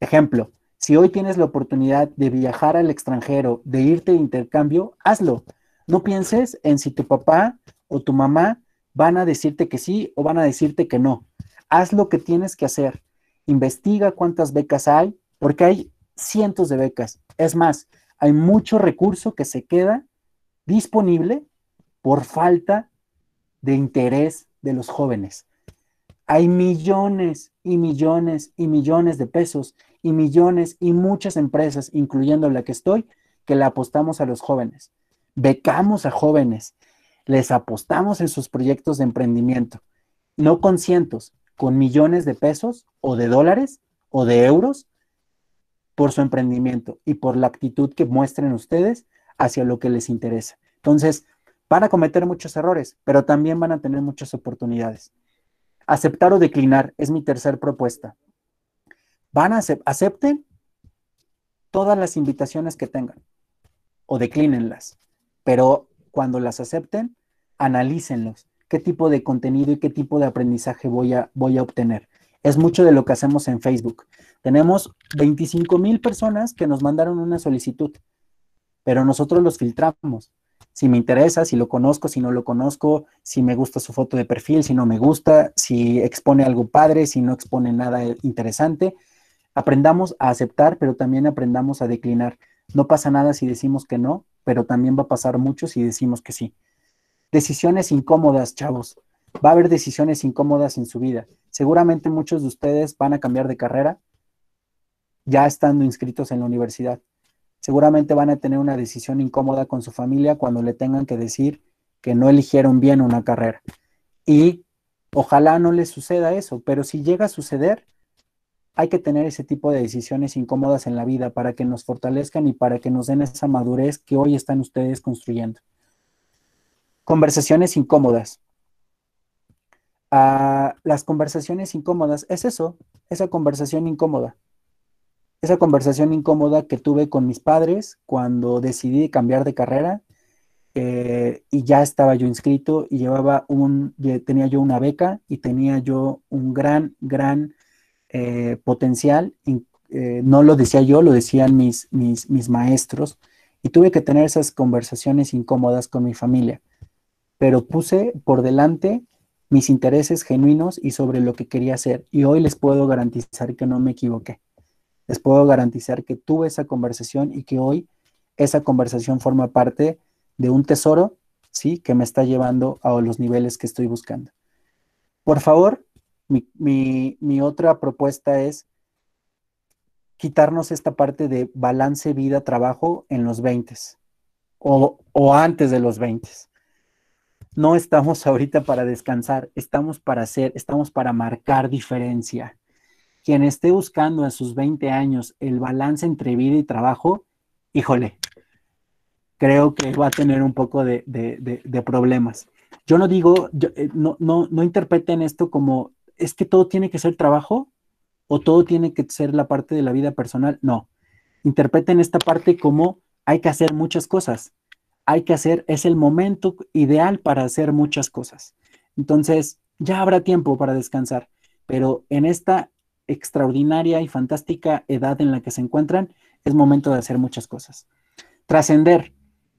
Ejemplo, si hoy tienes la oportunidad de viajar al extranjero, de irte de intercambio, hazlo. No pienses en si tu papá o tu mamá van a decirte que sí o van a decirte que no. Haz lo que tienes que hacer. Investiga cuántas becas hay, porque hay cientos de becas. Es más, hay mucho recurso que se queda disponible por falta de interés de los jóvenes. Hay millones y millones y millones de pesos y millones y muchas empresas, incluyendo la que estoy, que le apostamos a los jóvenes. Becamos a jóvenes, les apostamos en sus proyectos de emprendimiento, no con cientos, con millones de pesos o de dólares o de euros por su emprendimiento y por la actitud que muestren ustedes hacia lo que les interesa. Entonces, van a cometer muchos errores, pero también van a tener muchas oportunidades. Aceptar o declinar es mi tercer propuesta. Van a acepten todas las invitaciones que tengan o declínenlas, pero cuando las acepten, analícenlos. ¿Qué tipo de contenido y qué tipo de aprendizaje voy a, voy a obtener? Es mucho de lo que hacemos en Facebook. Tenemos 25 mil personas que nos mandaron una solicitud, pero nosotros los filtramos. Si me interesa, si lo conozco, si no lo conozco, si me gusta su foto de perfil, si no me gusta, si expone algo padre, si no expone nada interesante. Aprendamos a aceptar, pero también aprendamos a declinar. No pasa nada si decimos que no, pero también va a pasar mucho si decimos que sí. Decisiones incómodas, chavos. Va a haber decisiones incómodas en su vida. Seguramente muchos de ustedes van a cambiar de carrera ya estando inscritos en la universidad. Seguramente van a tener una decisión incómoda con su familia cuando le tengan que decir que no eligieron bien una carrera. Y ojalá no les suceda eso, pero si llega a suceder, hay que tener ese tipo de decisiones incómodas en la vida para que nos fortalezcan y para que nos den esa madurez que hoy están ustedes construyendo. Conversaciones incómodas. Ah, las conversaciones incómodas es eso, esa conversación incómoda. Esa conversación incómoda que tuve con mis padres cuando decidí cambiar de carrera eh, y ya estaba yo inscrito y llevaba un, tenía yo una beca y tenía yo un gran, gran eh, potencial. Eh, no lo decía yo, lo decían mis, mis, mis maestros y tuve que tener esas conversaciones incómodas con mi familia, pero puse por delante mis intereses genuinos y sobre lo que quería hacer. Y hoy les puedo garantizar que no me equivoqué. Les puedo garantizar que tuve esa conversación y que hoy esa conversación forma parte de un tesoro, ¿sí? Que me está llevando a los niveles que estoy buscando. Por favor, mi, otra propuesta es quitarnos esta parte de balance vida-trabajo en los 20 o, o antes de los 20 no estamos ahorita para descansar, estamos para hacer, estamos para marcar diferencia. Quien esté buscando a sus 20 años el balance entre vida y trabajo, híjole, creo que va a tener un poco de, problemas. Yo no digo, eh, no, no, no interpreten esto como, es que todo tiene que ser trabajo o todo tiene que ser la parte de la vida personal. No, interpreten esta parte como hay que hacer muchas cosas hay que hacer, es el momento ideal para hacer muchas cosas. Entonces, ya habrá tiempo para descansar, pero en esta extraordinaria y fantástica edad en la que se encuentran, es momento de hacer muchas cosas. Trascender.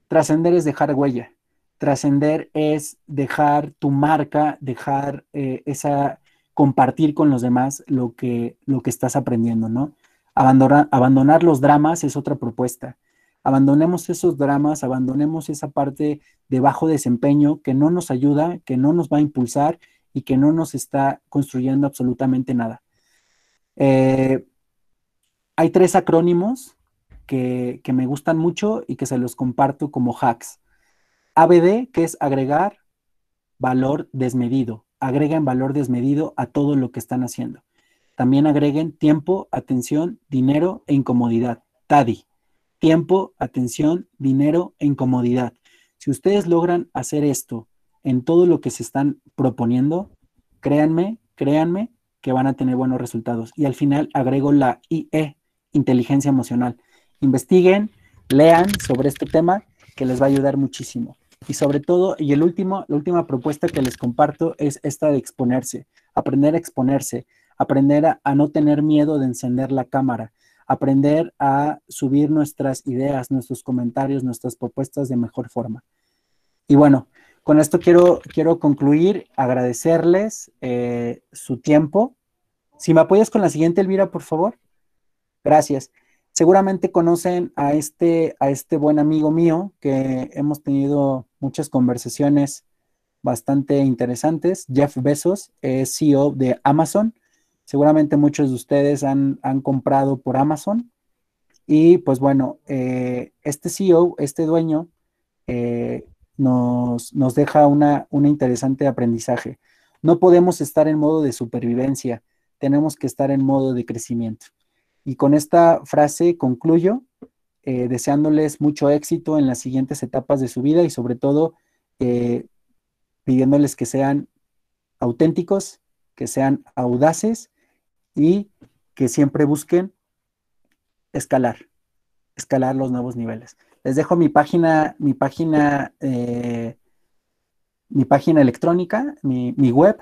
Trascender es dejar huella. Trascender es dejar tu marca, dejar eh, esa, compartir con los demás lo que, lo que estás aprendiendo, ¿no? Abandonar, abandonar los dramas es otra propuesta abandonemos esos dramas, abandonemos esa parte de bajo desempeño que no nos ayuda, que no nos va a impulsar y que no nos está construyendo absolutamente nada. Eh, hay tres acrónimos que, que, me gustan mucho y que se los comparto como hacks. ABD, que es agregar valor desmedido. Agreguen valor desmedido a todo lo que están haciendo. También agreguen tiempo, atención, dinero e incomodidad. TADI tiempo, atención, dinero e incomodidad. Si ustedes logran hacer esto en todo lo que se están proponiendo, créanme, créanme que van a tener buenos resultados. Y al final agrego la IE, inteligencia emocional. Investiguen, lean sobre este tema que les va a ayudar muchísimo. Y sobre todo, y el último, la última propuesta que les comparto es esta de exponerse, aprender a exponerse, aprender a no tener miedo de encender la cámara, aprender a subir nuestras ideas, nuestros comentarios, nuestras propuestas de mejor forma. Y bueno, con esto quiero, quiero concluir, agradecerles eh, su tiempo. Si me apoyas con la siguiente, Elvira, por favor. Gracias. Seguramente conocen a este, a este buen amigo mío que hemos tenido muchas conversaciones bastante interesantes. Jeff Bezos es CEO de Amazon Seguramente muchos de ustedes han, comprado por Amazon. Y pues bueno, eh, este CEO, este dueño, eh, nos, deja una, una interesante aprendizaje. No podemos estar en modo de supervivencia, tenemos que estar en modo de crecimiento. Y con esta frase concluyo, eh, deseándoles mucho éxito en las siguientes etapas de su vida y sobre todo pidiéndoles que sean auténticos, que sean audaces y que siempre busquen escalar, escalar los nuevos niveles. Les dejo mi página, mi página, eh, mi página electrónica, mi, web.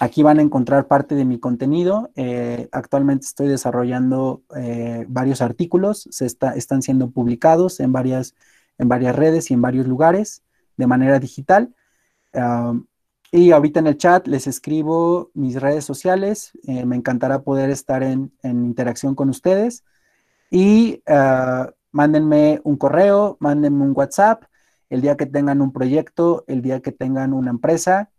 Aquí van a encontrar parte de mi contenido. Eh, actualmente estoy desarrollando eh, varios artículos, se están siendo publicados en varias, en varias redes y en varios lugares de manera digital. Y ahorita en el chat les escribo mis redes sociales. Eh, me encantará poder estar en, interacción con ustedes. Y ah, mándenme un correo, mándenme un WhatsApp el día que tengan un proyecto, el día que tengan una empresa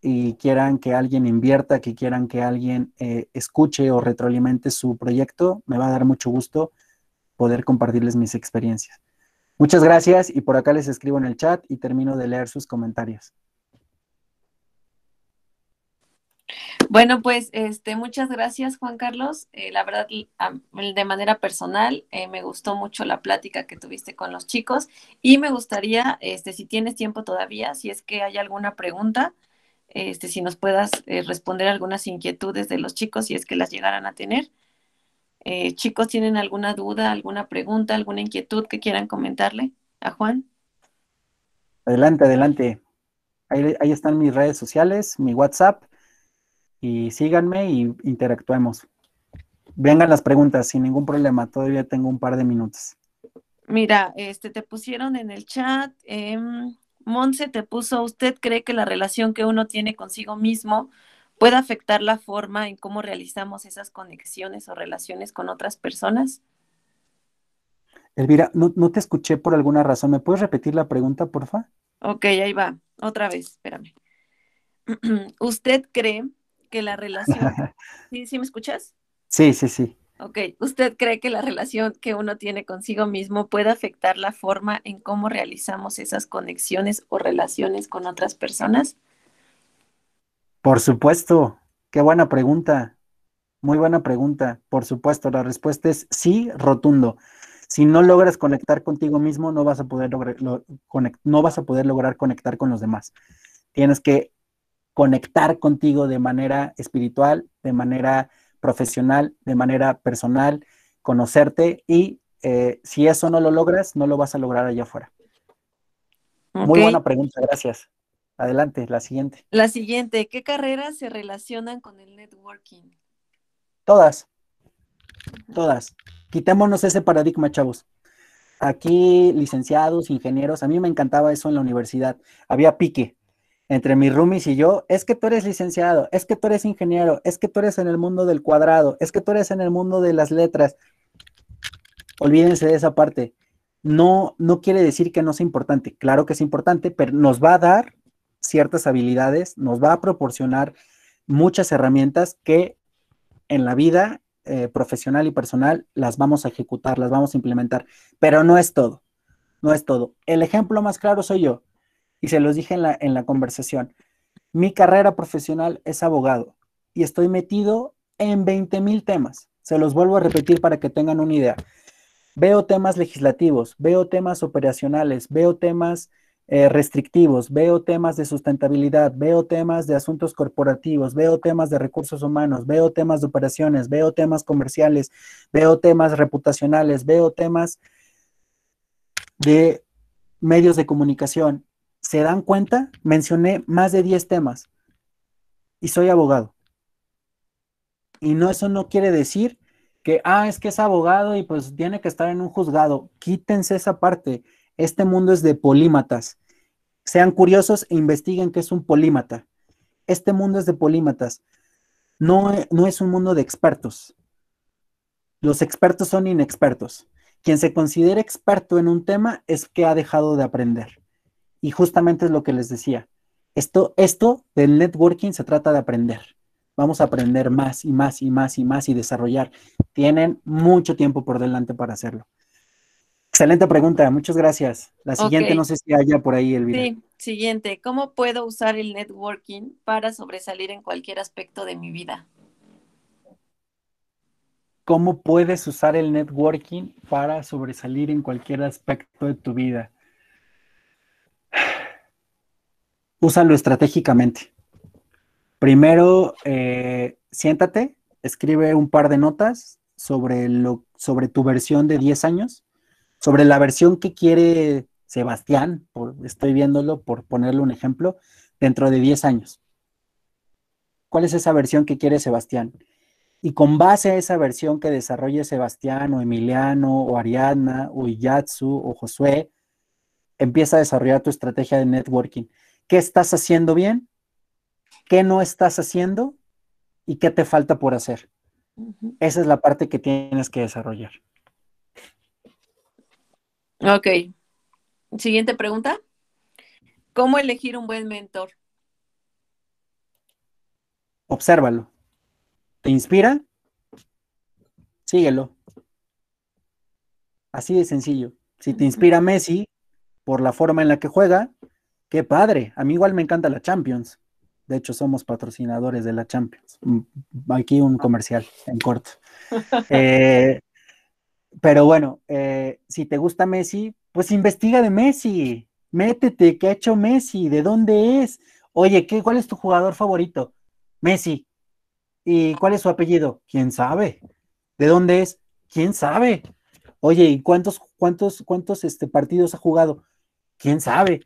y quieran que alguien invierta, que quieran que alguien eh, escuche o retroalimente su proyecto, me va a dar mucho gusto poder compartirles mis experiencias. Muchas gracias y por acá les escribo en el chat y termino de leer sus comentarios. Bueno, pues este, muchas gracias, Juan Carlos. Eh, la verdad, de manera personal, eh, me gustó mucho la plática que tuviste con los chicos y me gustaría, este, si tienes tiempo todavía, si es que hay alguna pregunta, este, si nos puedas eh, responder algunas inquietudes de los chicos, si es que las llegaran a tener. chicos, ¿tienen alguna duda, alguna pregunta, alguna inquietud que quieran comentarle a Juan? Adelante, adelante. Ahí, ahí están mis redes sociales, mi WhatsApp y síganme y interactuemos. Vengan las preguntas sin ningún problema, todavía tengo un par de minutos. Mira, este te pusieron en el chat, eh, Monse te puso, ¿usted cree que la relación que uno tiene consigo mismo puede afectar la forma en cómo realizamos esas conexiones o relaciones con otras personas? Elvira, no, no te escuché por alguna razón. ¿Me puedes repetir la pregunta, porfa? Ok, ahí va. Otra vez, espérame. ¿Usted cree que la relación... ¿Sí, ¿Sí me escuchas? Sí, sí, sí. Ok, ¿usted cree que la relación que uno tiene consigo mismo puede afectar la forma en cómo realizamos esas conexiones o relaciones con otras personas? Por supuesto, qué buena pregunta. Muy buena pregunta. Por supuesto, la respuesta es sí, rotundo. Si no logras conectar contigo mismo, no vas a poder lograr, no vas a poder lograr conectar con los demás. Tienes que conectar contigo de manera espiritual, de manera profesional, de manera personal, conocerte y eh, si eso no lo logras, no lo vas a lograr allá afuera. Muy buena pregunta, gracias. Adelante, la siguiente. La siguiente, ¿qué carreras se relacionan con el networking? Todas, todas. Quitémonos ese paradigma, chavos. Aquí, licenciados, ingenieros, a mí me encantaba eso en la universidad. Había pique, entre mis roomies y yo, es que tú eres licenciado, es que tú eres ingeniero, es que tú eres en el mundo del cuadrado, es que tú eres en el mundo de las letras. Olvídense de esa parte. No, no quiere decir que no sea importante. Claro que es importante, pero nos va a dar ciertas habilidades, nos va a proporcionar muchas herramientas que en la vida eh, profesional y personal las vamos a ejecutar, las vamos a implementar, pero no es todo, no es todo. El ejemplo más claro soy yo y se los dije en la, en la conversación. Mi carrera profesional es abogado y estoy metido en 20 mil temas. Se los vuelvo a repetir para que tengan una idea. Veo temas legislativos, veo temas operacionales, veo temas eh, restrictivos, veo temas de sustentabilidad, veo temas de asuntos corporativos, veo temas de recursos humanos, veo temas de operaciones, veo temas comerciales, veo temas reputacionales, veo temas de medios de comunicación se dan cuenta, mencioné más de 10 temas y soy abogado. Y no, eso no quiere decir que, ah, es que es abogado y pues tiene que estar en un juzgado. Quítense esa parte. Este mundo es de polímatas. Sean curiosos e investiguen qué es un polímata. Este mundo es de polímatas. No, no es un mundo de expertos. Los expertos son inexpertos. Quien se considera experto en un tema es que ha dejado de aprender. Y justamente es lo que les decía. Esto, esto del networking se trata de aprender. Vamos a aprender más y más y más y más y desarrollar. Tienen mucho tiempo por delante para hacerlo. Excelente pregunta, muchas gracias. La siguiente, no sé si haya por ahí, el video. Sí, siguiente. ¿Cómo puedo usar el networking para sobresalir en cualquier aspecto de mi vida? ¿Cómo puedes usar el networking para sobresalir en cualquier aspecto de tu vida? Úsalo estratégicamente. Primero, eh, siéntate, escribe un par de notas sobre, lo, sobre tu versión de 10 años, sobre la versión que quiere Sebastián, por, estoy viéndolo por ponerle un ejemplo, dentro de 10 años. ¿Cuál es esa versión que quiere Sebastián? Y con base a esa versión que desarrolle Sebastián o Emiliano o Ariadna o Iyatsu o Josué, empieza a desarrollar tu estrategia de networking qué estás haciendo bien, qué no estás haciendo y qué te falta por hacer. Esa es la parte que tienes que desarrollar. Ok. Siguiente pregunta. ¿Cómo elegir un buen mentor? Obsérvalo. ¿Te inspira? Síguelo. Así de sencillo. Si te inspira Messi por la forma en la que juega, qué padre. A mí igual me encanta la Champions. De hecho, somos patrocinadores de la Champions. Mm, aquí un comercial en corto. Eh, pero bueno, eh, si te gusta Messi, pues investiga de Messi. Métete, ¿qué ha hecho Messi? ¿De dónde es? Oye, ¿qué, ¿cuál es tu jugador favorito? Messi. ¿Y cuál es su apellido? ¿Quién sabe? ¿De dónde es? ¿Quién sabe? Oye, ¿y cuántos, cuántos, cuántos este, partidos ha jugado? ¿Quién sabe?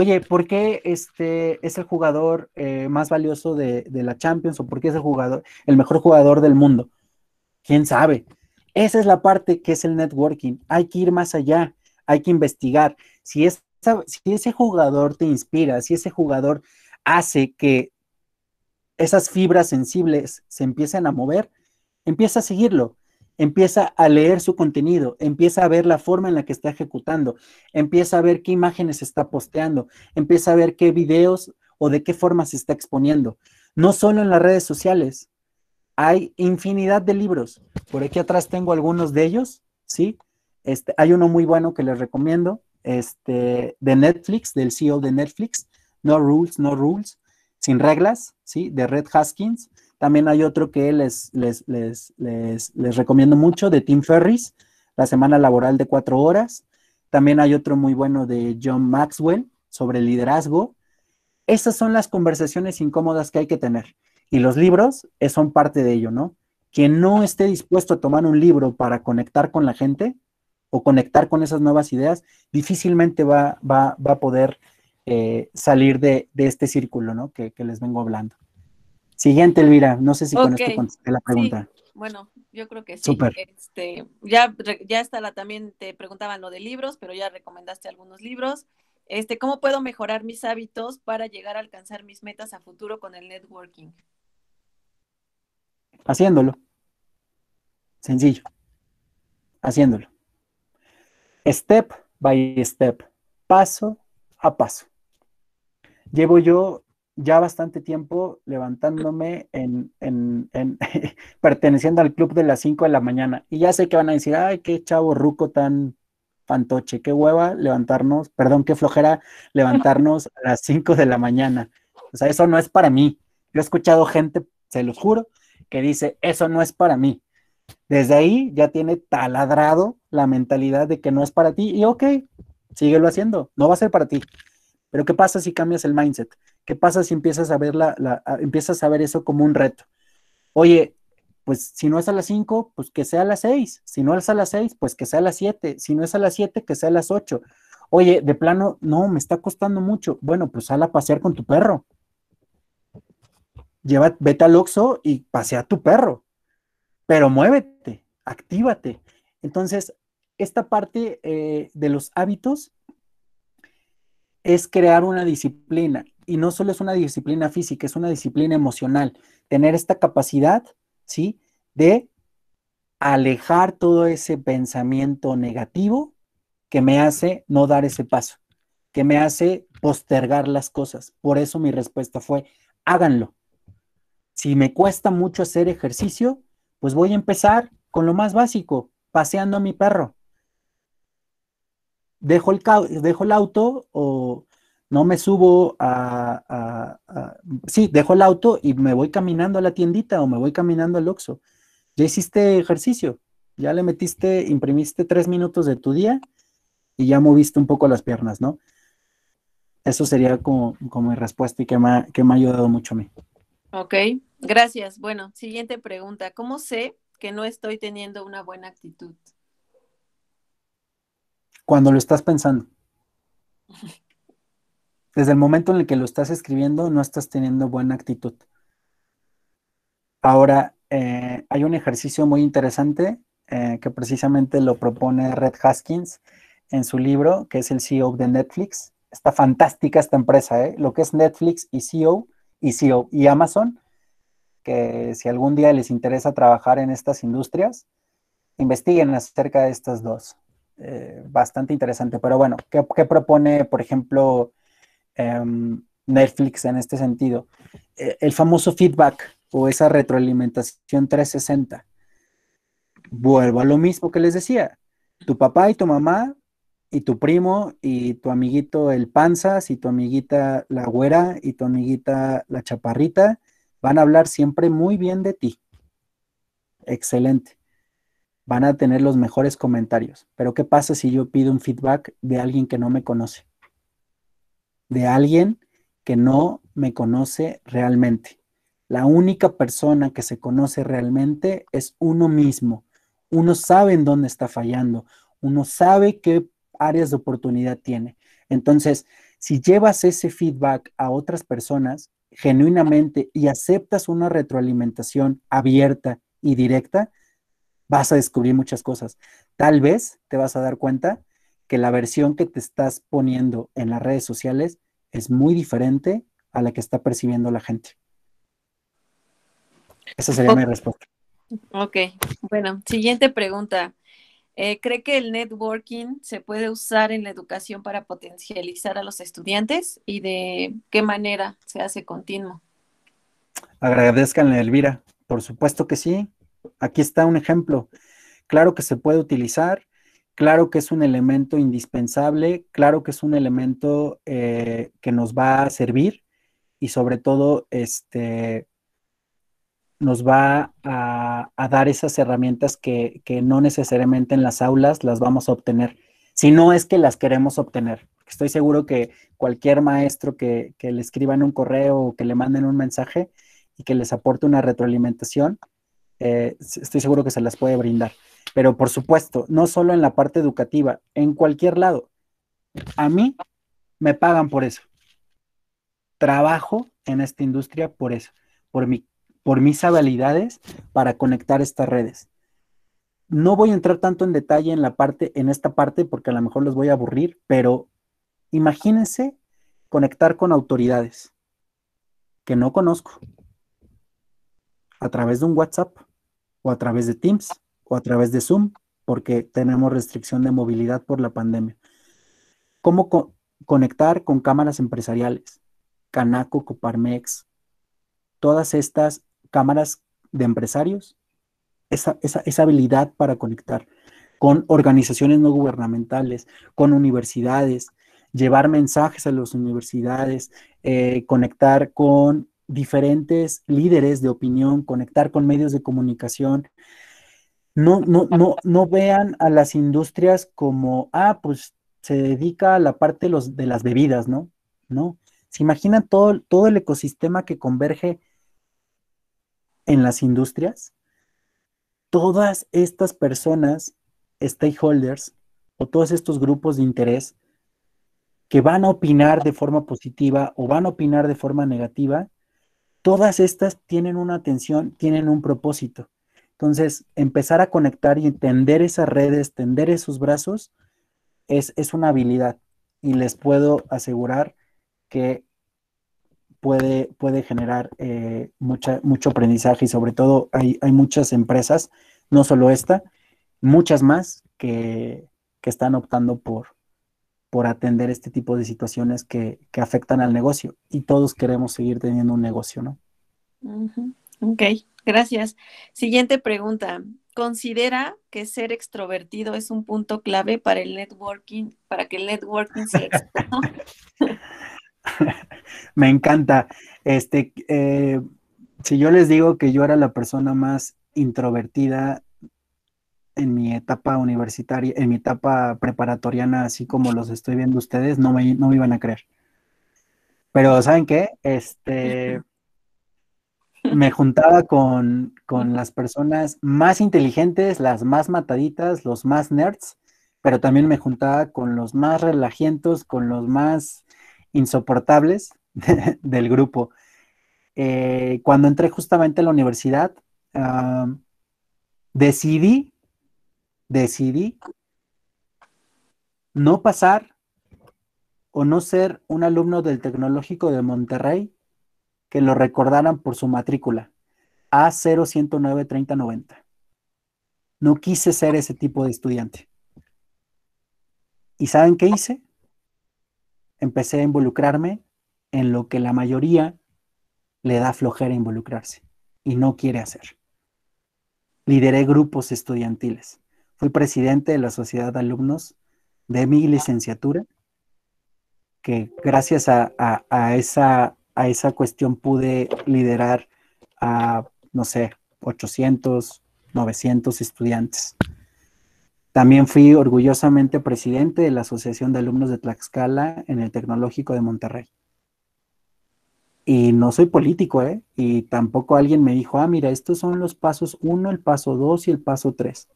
Oye, ¿por qué este es el jugador eh, más valioso de, la Champions o por qué es el jugador, el mejor jugador del mundo? ¿Quién sabe? Esa es la parte que es el networking. Hay que ir más allá, hay que investigar. Si, si ese jugador te inspira, si ese jugador hace que esas fibras sensibles se empiecen a mover, empieza a seguirlo empieza a leer su contenido, empieza a ver la forma en la que está ejecutando, empieza a ver qué imágenes está posteando, empieza a ver qué videos o de qué forma se está exponiendo. No solo en las redes sociales, hay infinidad de libros. Por aquí atrás tengo algunos de ellos, ¿sí? Este, hay uno muy bueno que les recomiendo, este, de Netflix, del CEO de Netflix, No Rules, No Rules, sin reglas, ¿sí? De Red Haskins. También hay otro que les, les, les, les, recomiendo mucho de Tim Ferris, la semana laboral de cuatro horas. También hay otro muy bueno de John Maxwell sobre liderazgo. Esas son las conversaciones incómodas que hay que tener. Y los libros eh, son parte de ello, ¿no? Quien no esté dispuesto a tomar un libro para conectar con la gente o conectar con esas nuevas ideas, difícilmente va, va, va a poder eh, salir de, de, este círculo, ¿no? Que, que les vengo hablando. Siguiente, Elvira. No sé si con esto contesté la pregunta. Bueno, yo creo que sí. Este, ya, ya está la, también te preguntaban lo de libros, pero ya recomendaste algunos libros. Este, ¿cómo puedo mejorar mis hábitos para llegar a alcanzar mis metas a futuro con el networking? Haciéndolo. Sencillo. Haciéndolo. Step by step. Paso a paso. Llevo yo ya bastante tiempo levantándome en, en, en perteneciendo al club de las 5 de la mañana. Y ya sé que van a decir, ay, qué chavo ruco tan fantoche, qué hueva levantarnos, perdón, qué flojera levantarnos a las 5 de la mañana. O sea, eso no es para mí. Yo he escuchado gente, se los juro, que dice, eso no es para mí. Desde ahí ya tiene taladrado la mentalidad de que no es para ti y ok, síguelo haciendo, no va a ser para ti. Pero ¿qué pasa si cambias el mindset? ¿Qué pasa si empiezas a ver, empiezas a ver eso como un reto? Oye, pues si no es a las 5, pues que sea a las 6. Si no es a las 6, pues que sea a las 7. Si no es a las 7, que sea a las 8. Oye, de plano, no, me está costando mucho. Bueno, pues sal a pasear con tu perro. Lleva, vete al Oxxo y pasea a tu perro. Pero muévete, actívate. Entonces, esta parte eh, de los hábitos es crear una disciplina y no solo es una disciplina física, es una disciplina emocional. Tener esta capacidad, ¿sí? De alejar todo ese pensamiento negativo que me hace no dar ese paso, que me hace postergar las cosas. Por eso mi respuesta fue, háganlo. Si me cuesta mucho hacer ejercicio, pues voy a empezar con lo más básico, paseando a mi perro. Dejo el, dejo el auto o no me subo a, sí, dejo el auto y me voy caminando a la tiendita o me voy caminando al Oxxo. Ya hiciste ejercicio, ya le metiste, imprimiste tres minutos de tu día y ya moviste un poco las piernas, ¿no? Eso sería como, como mi respuesta y que me, que me ha ayudado mucho a mí. Ok, gracias. Bueno, siguiente pregunta. ¿Cómo sé que no estoy teniendo una buena actitud? Cuando lo estás pensando. Desde el momento en el que lo estás escribiendo, no estás teniendo buena actitud. Ahora, eh, hay un ejercicio muy interesante eh, que precisamente lo propone Red Haskins en su libro, que es el CEO de Netflix. Está fantástica esta empresa, ¿eh? lo que es Netflix y CEO y CEO y Amazon, que si algún día les interesa trabajar en estas industrias, investiguen acerca de estas dos. bastante interesante. Pero bueno, ¿qué, ¿qué, propone, por ejemplo, Em, Netflix en este sentido. Eh, el famoso feedback o esa retroalimentación 360. Vuelvo a lo mismo que les decía. Tu papá y tu mamá y tu primo y tu amiguito el panzas y tu amiguita la güera y tu amiguita la chaparrita van a hablar siempre muy bien de ti. Excelente. Van a tener los mejores comentarios. Pero ¿qué pasa si yo pido un feedback de alguien que no me conoce? De alguien que no me conoce realmente. La única persona que se conoce realmente es uno mismo. Uno sabe en dónde está fallando. Uno sabe qué áreas de oportunidad tiene. Entonces, si llevas ese feedback a otras personas genuinamente y aceptas una retroalimentación abierta y directa, vas a descubrir muchas cosas. Tal vez te vas a dar cuenta que la versión que te estás poniendo en las redes sociales es muy diferente a la que está percibiendo la gente. Esa sería mi respuesta. Ok, bueno, siguiente pregunta. Eh, ¿Cree que el networking se puede usar en la educación para potencializar a los estudiantes y de qué manera se hace continuo? Agradezcanle, Elvira. Por supuesto que sí. Aquí está un ejemplo. Claro que se puede utilizar, claro que es un elemento indispensable, claro que es un elemento eh, que nos va a servir y sobre todo este, nos va a, dar esas herramientas que, no necesariamente en las aulas las vamos a obtener, si no es que las queremos obtener. Estoy seguro que cualquier maestro que, le escriban un correo o que le manden un mensaje y que les aporte una retroalimentación, eh, estoy seguro que se las puede brindar. Pero por supuesto, no solo en la parte educativa, en cualquier lado. A mí me pagan por eso. Trabajo en esta industria por eso, por mi por mis habilidades para conectar estas redes. No voy a entrar tanto en detalle en la parte, en esta parte, porque a lo mejor los voy a aburrir, pero imagínense conectar con autoridades que no conozco a través de un WhatsApp o a través de Teams o a través de Zoom, porque tenemos restricción de movilidad por la pandemia. ¿Cómo conectar con cámaras empresariales? Canaco, Coparmex, todas estas cámaras de empresarios, esa, habilidad para conectar con organizaciones no gubernamentales, con universidades, llevar mensajes a las universidades, eh, conectar con diferentes líderes de opinión, conectar con medios de comunicación. No, no, no, no vean a las industrias como, ah, pues se dedica a la parte de, los, de las bebidas, ¿no? No. Se imaginan todo, todo el ecosistema que converge en las industrias, todas estas personas, stakeholders, o todos estos grupos de interés que van a opinar de forma positiva o van a opinar de forma negativa, todas estas tienen una atención, tienen un propósito. Entonces, empezar a conectar y entender esas redes, tender esos brazos, es, es una habilidad. Y les puedo asegurar que puede, puede generar eh, mucha, mucho aprendizaje y sobre todo hay, muchas empresas, no solo esta, muchas más que, están optando por, por atender este tipo de situaciones que, afectan al negocio y todos queremos seguir teniendo un negocio, ¿no? Ok, gracias. Siguiente pregunta. ¿Considera que ser extrovertido es un punto clave para el networking, para que el networking sea exitoso? Me encanta. Este, eh, si yo les digo que yo era la persona más introvertida en mi etapa universitaria, en mi etapa preparatoriana, así como los estoy viendo ustedes, no me, no me iban a creer. Pero ¿saben qué? Este, me juntaba con, con las personas más inteligentes, las más mataditas, los más nerds, pero también me juntaba con los más relajientos, con los más insoportables del grupo. Eh, cuando entré justamente a la universidad, decidí, decidí no pasar o no ser un alumno del Tecnológico de Monterrey que lo recordaran por su matrícula A0109390 No quise ser ese tipo de estudiante. ¿Y saben qué hice? empecé a involucrarme en lo que la mayoría le da flojera involucrarse y no quiere hacer. Lideré grupos estudiantiles. fui presidente de la Sociedad de Alumnos de mi licenciatura, que gracias a, esa, a esa cuestión pude liderar a, no sé, 800, 900 estudiantes. También fui orgullosamente presidente de la Asociación de Alumnos de Tlaxcala en el Tecnológico de Monterrey. Y no soy político, ¿eh? Y tampoco alguien me dijo, ah, mira, estos son los pasos 1, el paso 2 y el paso 3.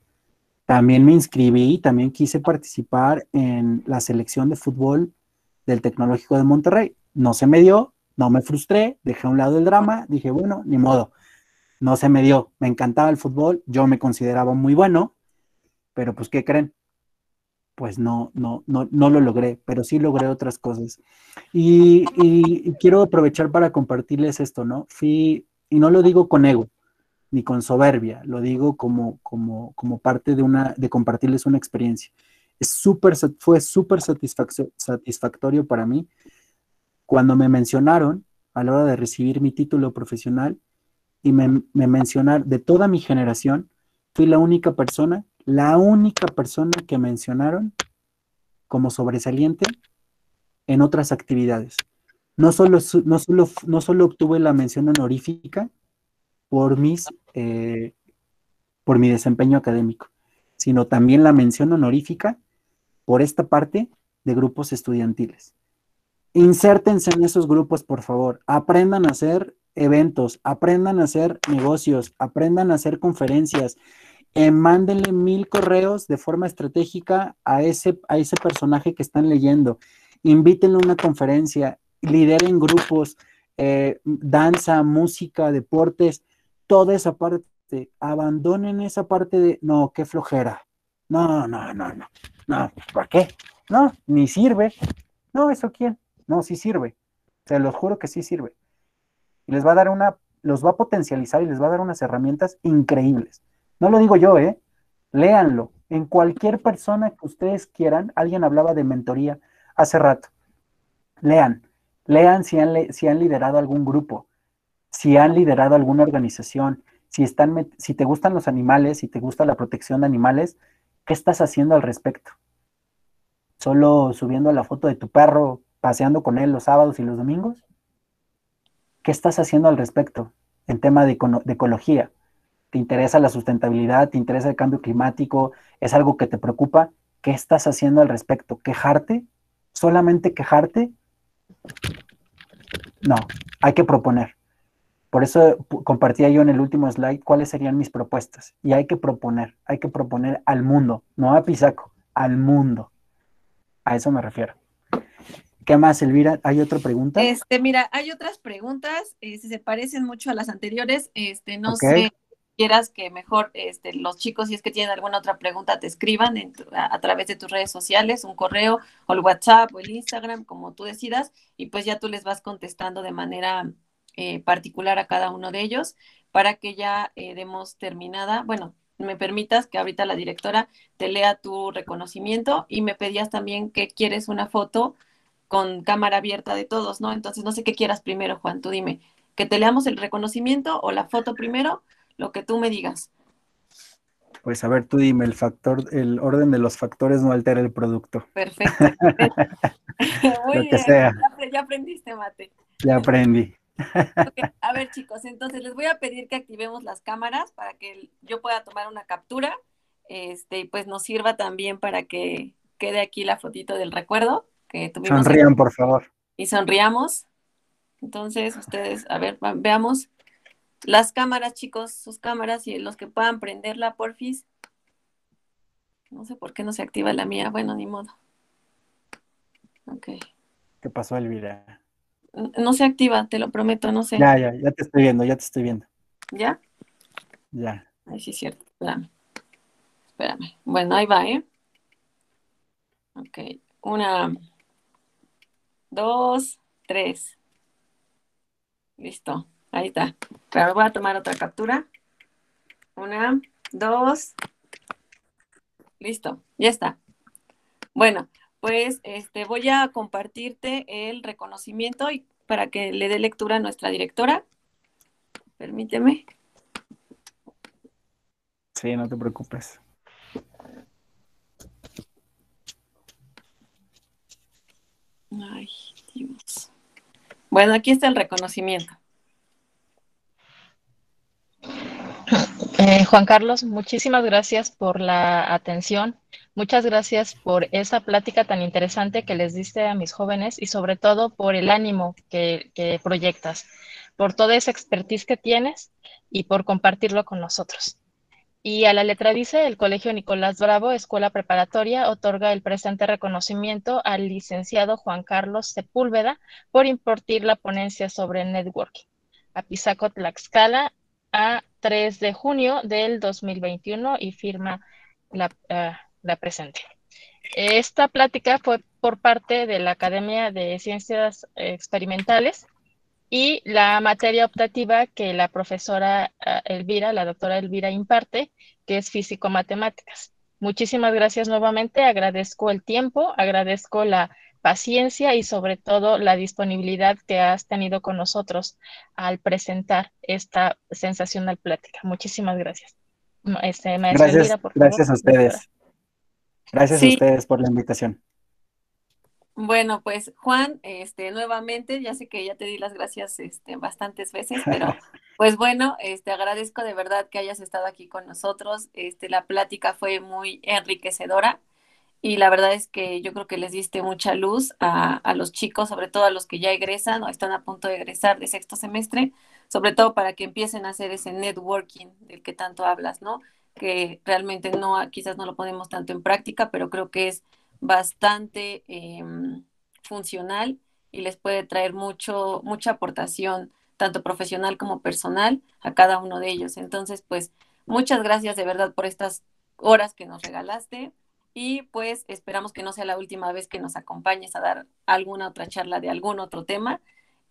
También me inscribí, también quise participar en la selección de fútbol del Tecnológico de Monterrey. No se me dio, no me frustré, dejé a un lado el drama, dije, bueno, ni modo, no se me dio. Me encantaba el fútbol, yo me consideraba muy bueno, pero pues, ¿qué creen? Pues no, no, no, no lo logré, pero sí logré otras cosas. Y, quiero aprovechar para compartirles esto, ¿no? Fui, y no lo digo con ego, ni con soberbia, lo digo como, como, como parte de, una, de compartirles una experiencia. Es super, fue súper satisfactorio para mí cuando me mencionaron a la hora de recibir mi título profesional y me, me mencionaron, de toda mi generación, fui la única persona, la única persona que mencionaron como sobresaliente en otras actividades. No solo, no solo, no solo obtuve la mención honorífica, por, mis, eh, por mi desempeño académico, sino también la mención honorífica por esta parte de grupos estudiantiles. Insértense en esos grupos, por favor. Aprendan a hacer eventos, aprendan a hacer negocios, aprendan a hacer conferencias. Eh, mándenle mil correos de forma estratégica a ese, a ese personaje que están leyendo. Invítenle a una conferencia, lideren grupos, eh, danza, música, deportes toda esa parte, abandonen esa parte de, no, qué flojera. No, no, no, no, no, ¿para qué? No, ni sirve. No, ¿eso quién? No, sí sirve. Se los juro que sí sirve. Y les va a dar una, los va a potencializar y les va a dar unas herramientas increíbles. No lo digo yo, ¿eh? Léanlo. En cualquier persona que ustedes quieran, alguien hablaba de mentoría hace rato. Lean, lean si han, si han liderado algún grupo si han liderado alguna organización, si, están, si te gustan los animales, si te gusta la protección de animales, ¿qué estás haciendo al respecto? ¿Solo subiendo la foto de tu perro, paseando con él los sábados y los domingos? ¿Qué estás haciendo al respecto en tema de, ecología? ¿Te interesa la sustentabilidad? ¿Te interesa el cambio climático? ¿Es algo que te preocupa? ¿Qué estás haciendo al respecto? ¿Quejarte? ¿Solamente quejarte? No, hay que proponer. Por eso compartía yo en el último slide cuáles serían mis propuestas. Y hay que proponer, hay que proponer al mundo, no a Pisaco, al mundo. A eso me refiero. ¿Qué más, Elvira? ¿Hay otra pregunta? Este, mira, hay otras preguntas, eh, se parecen mucho a las anteriores. Este, no sé, quieras que mejor este, los chicos, si es que tienen alguna otra pregunta, te escriban a, a, través de tus redes sociales, un correo, o el WhatsApp, o el Instagram, como tú decidas, y pues ya tú les vas contestando de manera eh, particular a cada uno de ellos para que ya eh, demos terminada, bueno, me permitas que ahorita la directora te lea tu reconocimiento y me pedías también que quieres una foto con cámara abierta de todos, ¿no? Entonces, no sé qué quieras primero, Juan, tú dime, que te leamos el reconocimiento o la foto primero, lo que tú me digas. Pues a ver, tú dime, el factor, el orden de los factores no altera el producto. Perfecto. lo que sea. ya aprendiste, Mate. Ya aprendí. A ver, chicos, entonces les voy a pedir que activemos las cámaras para que yo pueda tomar una captura. Este, y pues nos sirva también para que quede aquí la fotito del recuerdo que tuvimos. Sonrían, por favor. Y sonriamos. Entonces, ustedes, a ver, veamos las cámaras, chicos, sus cámaras y los que puedan prenderla, porfis. No sé por qué no se activa la mía. Bueno, ni modo. Ok. ¿Qué pasó, Elvira? no se activa, te lo prometo, no sé. Ya, ya, ya te estoy viendo, ya te estoy viendo. ¿Ya? Ya. Ay, sí, es cierto, espérame. Espérame. Bueno, ahí va, ¿eh? Ok, una, dos, tres. Listo, ahí está. Claro, voy a tomar otra captura. Una, dos. Listo, ya está. Bueno, pues este, voy a compartirte el reconocimiento y para que le dé lectura a nuestra directora. Permíteme. Sí, no te preocupes. Bueno, aquí está el reconocimiento. Eh, Juan Carlos, muchísimas gracias por la atención. Muchas gracias por esa plática tan interesante que les diste a mis jóvenes y sobre todo por el ánimo que, que proyectas, por toda esa expertise que tienes y por compartirlo con nosotros. Y a la letra dice, el Colegio Nicolás Bravo, Escuela Preparatoria, otorga el presente reconocimiento al licenciado Juan Carlos Sepúlveda por impartir la ponencia sobre networking. A Pisaco Tlaxcala, a 3 de junio del 2021 y firma la, uh, la presente. Esta plática fue por parte de la Academia de Ciencias Experimentales y la materia optativa que la profesora Elvira, la doctora Elvira imparte, que es físico-matemáticas. Muchísimas gracias nuevamente, agradezco el tiempo, agradezco la paciencia y sobre todo la disponibilidad que has tenido con nosotros al presentar esta sensacional plática. Muchísimas gracias. Este, gracias, Elvira, por gracias favor, a ustedes. Doctora. Gracias sí. a ustedes por la invitación. Bueno, pues Juan, este, nuevamente, ya sé que ya te di las gracias este, bastantes veces, pero pues bueno, este, agradezco de verdad que hayas estado aquí con nosotros. Este, la plática fue muy enriquecedora y la verdad es que yo creo que les diste mucha luz a, a los chicos, sobre todo a los que ya egresan o están a punto de egresar de sexto semestre, sobre todo para que empiecen a hacer ese networking del que tanto hablas, ¿no? Que realmente no, quizás no lo ponemos tanto en práctica, pero creo que es bastante eh, funcional y les puede traer mucho, mucha aportación, tanto profesional como personal, a cada uno de ellos. Entonces, pues, muchas gracias de verdad por estas horas que nos regalaste y pues esperamos que no sea la última vez que nos acompañes a dar alguna otra charla de algún otro tema.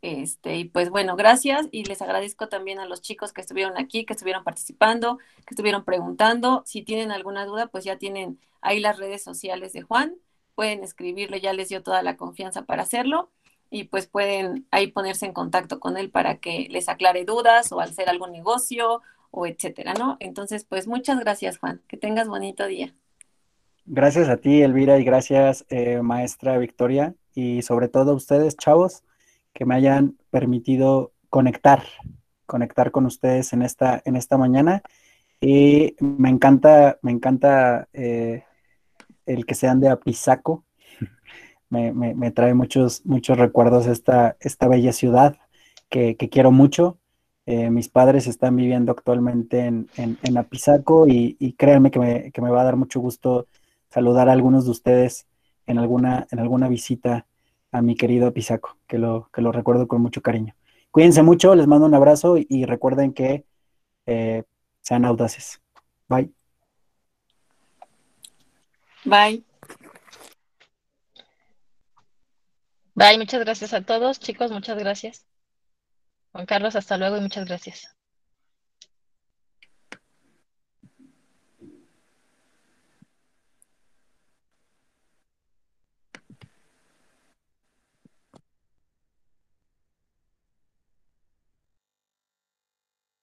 Este, y pues bueno, gracias y les agradezco también a los chicos que estuvieron aquí, que estuvieron participando, que estuvieron preguntando. Si tienen alguna duda, pues ya tienen ahí las redes sociales de Juan, pueden escribirle, ya les dio toda la confianza para hacerlo y pues pueden ahí ponerse en contacto con él para que les aclare dudas o hacer algún negocio o etcétera, ¿no? Entonces, pues muchas gracias, Juan. Que tengas bonito día. Gracias a ti, Elvira, y gracias, eh, maestra Victoria, y sobre todo a ustedes, chavos que me hayan permitido conectar, conectar con ustedes en esta, en esta mañana. Y me encanta, me encanta eh, el que sean de Apizaco. Me, me, trae muchos, muchos recuerdos esta, esta bella ciudad que, que quiero mucho. Eh, mis padres están viviendo actualmente en, en, en Apizaco y, y, créanme que me, que me va a dar mucho gusto saludar a algunos de ustedes en alguna, en alguna visita a mi querido Pisaco, que lo, que lo recuerdo con mucho cariño. Cuídense mucho, les mando un abrazo y, recuerden que eh, sean audaces. Bye. Bye. Bye, muchas gracias a todos, chicos, muchas gracias. Juan Carlos, hasta luego y muchas gracias.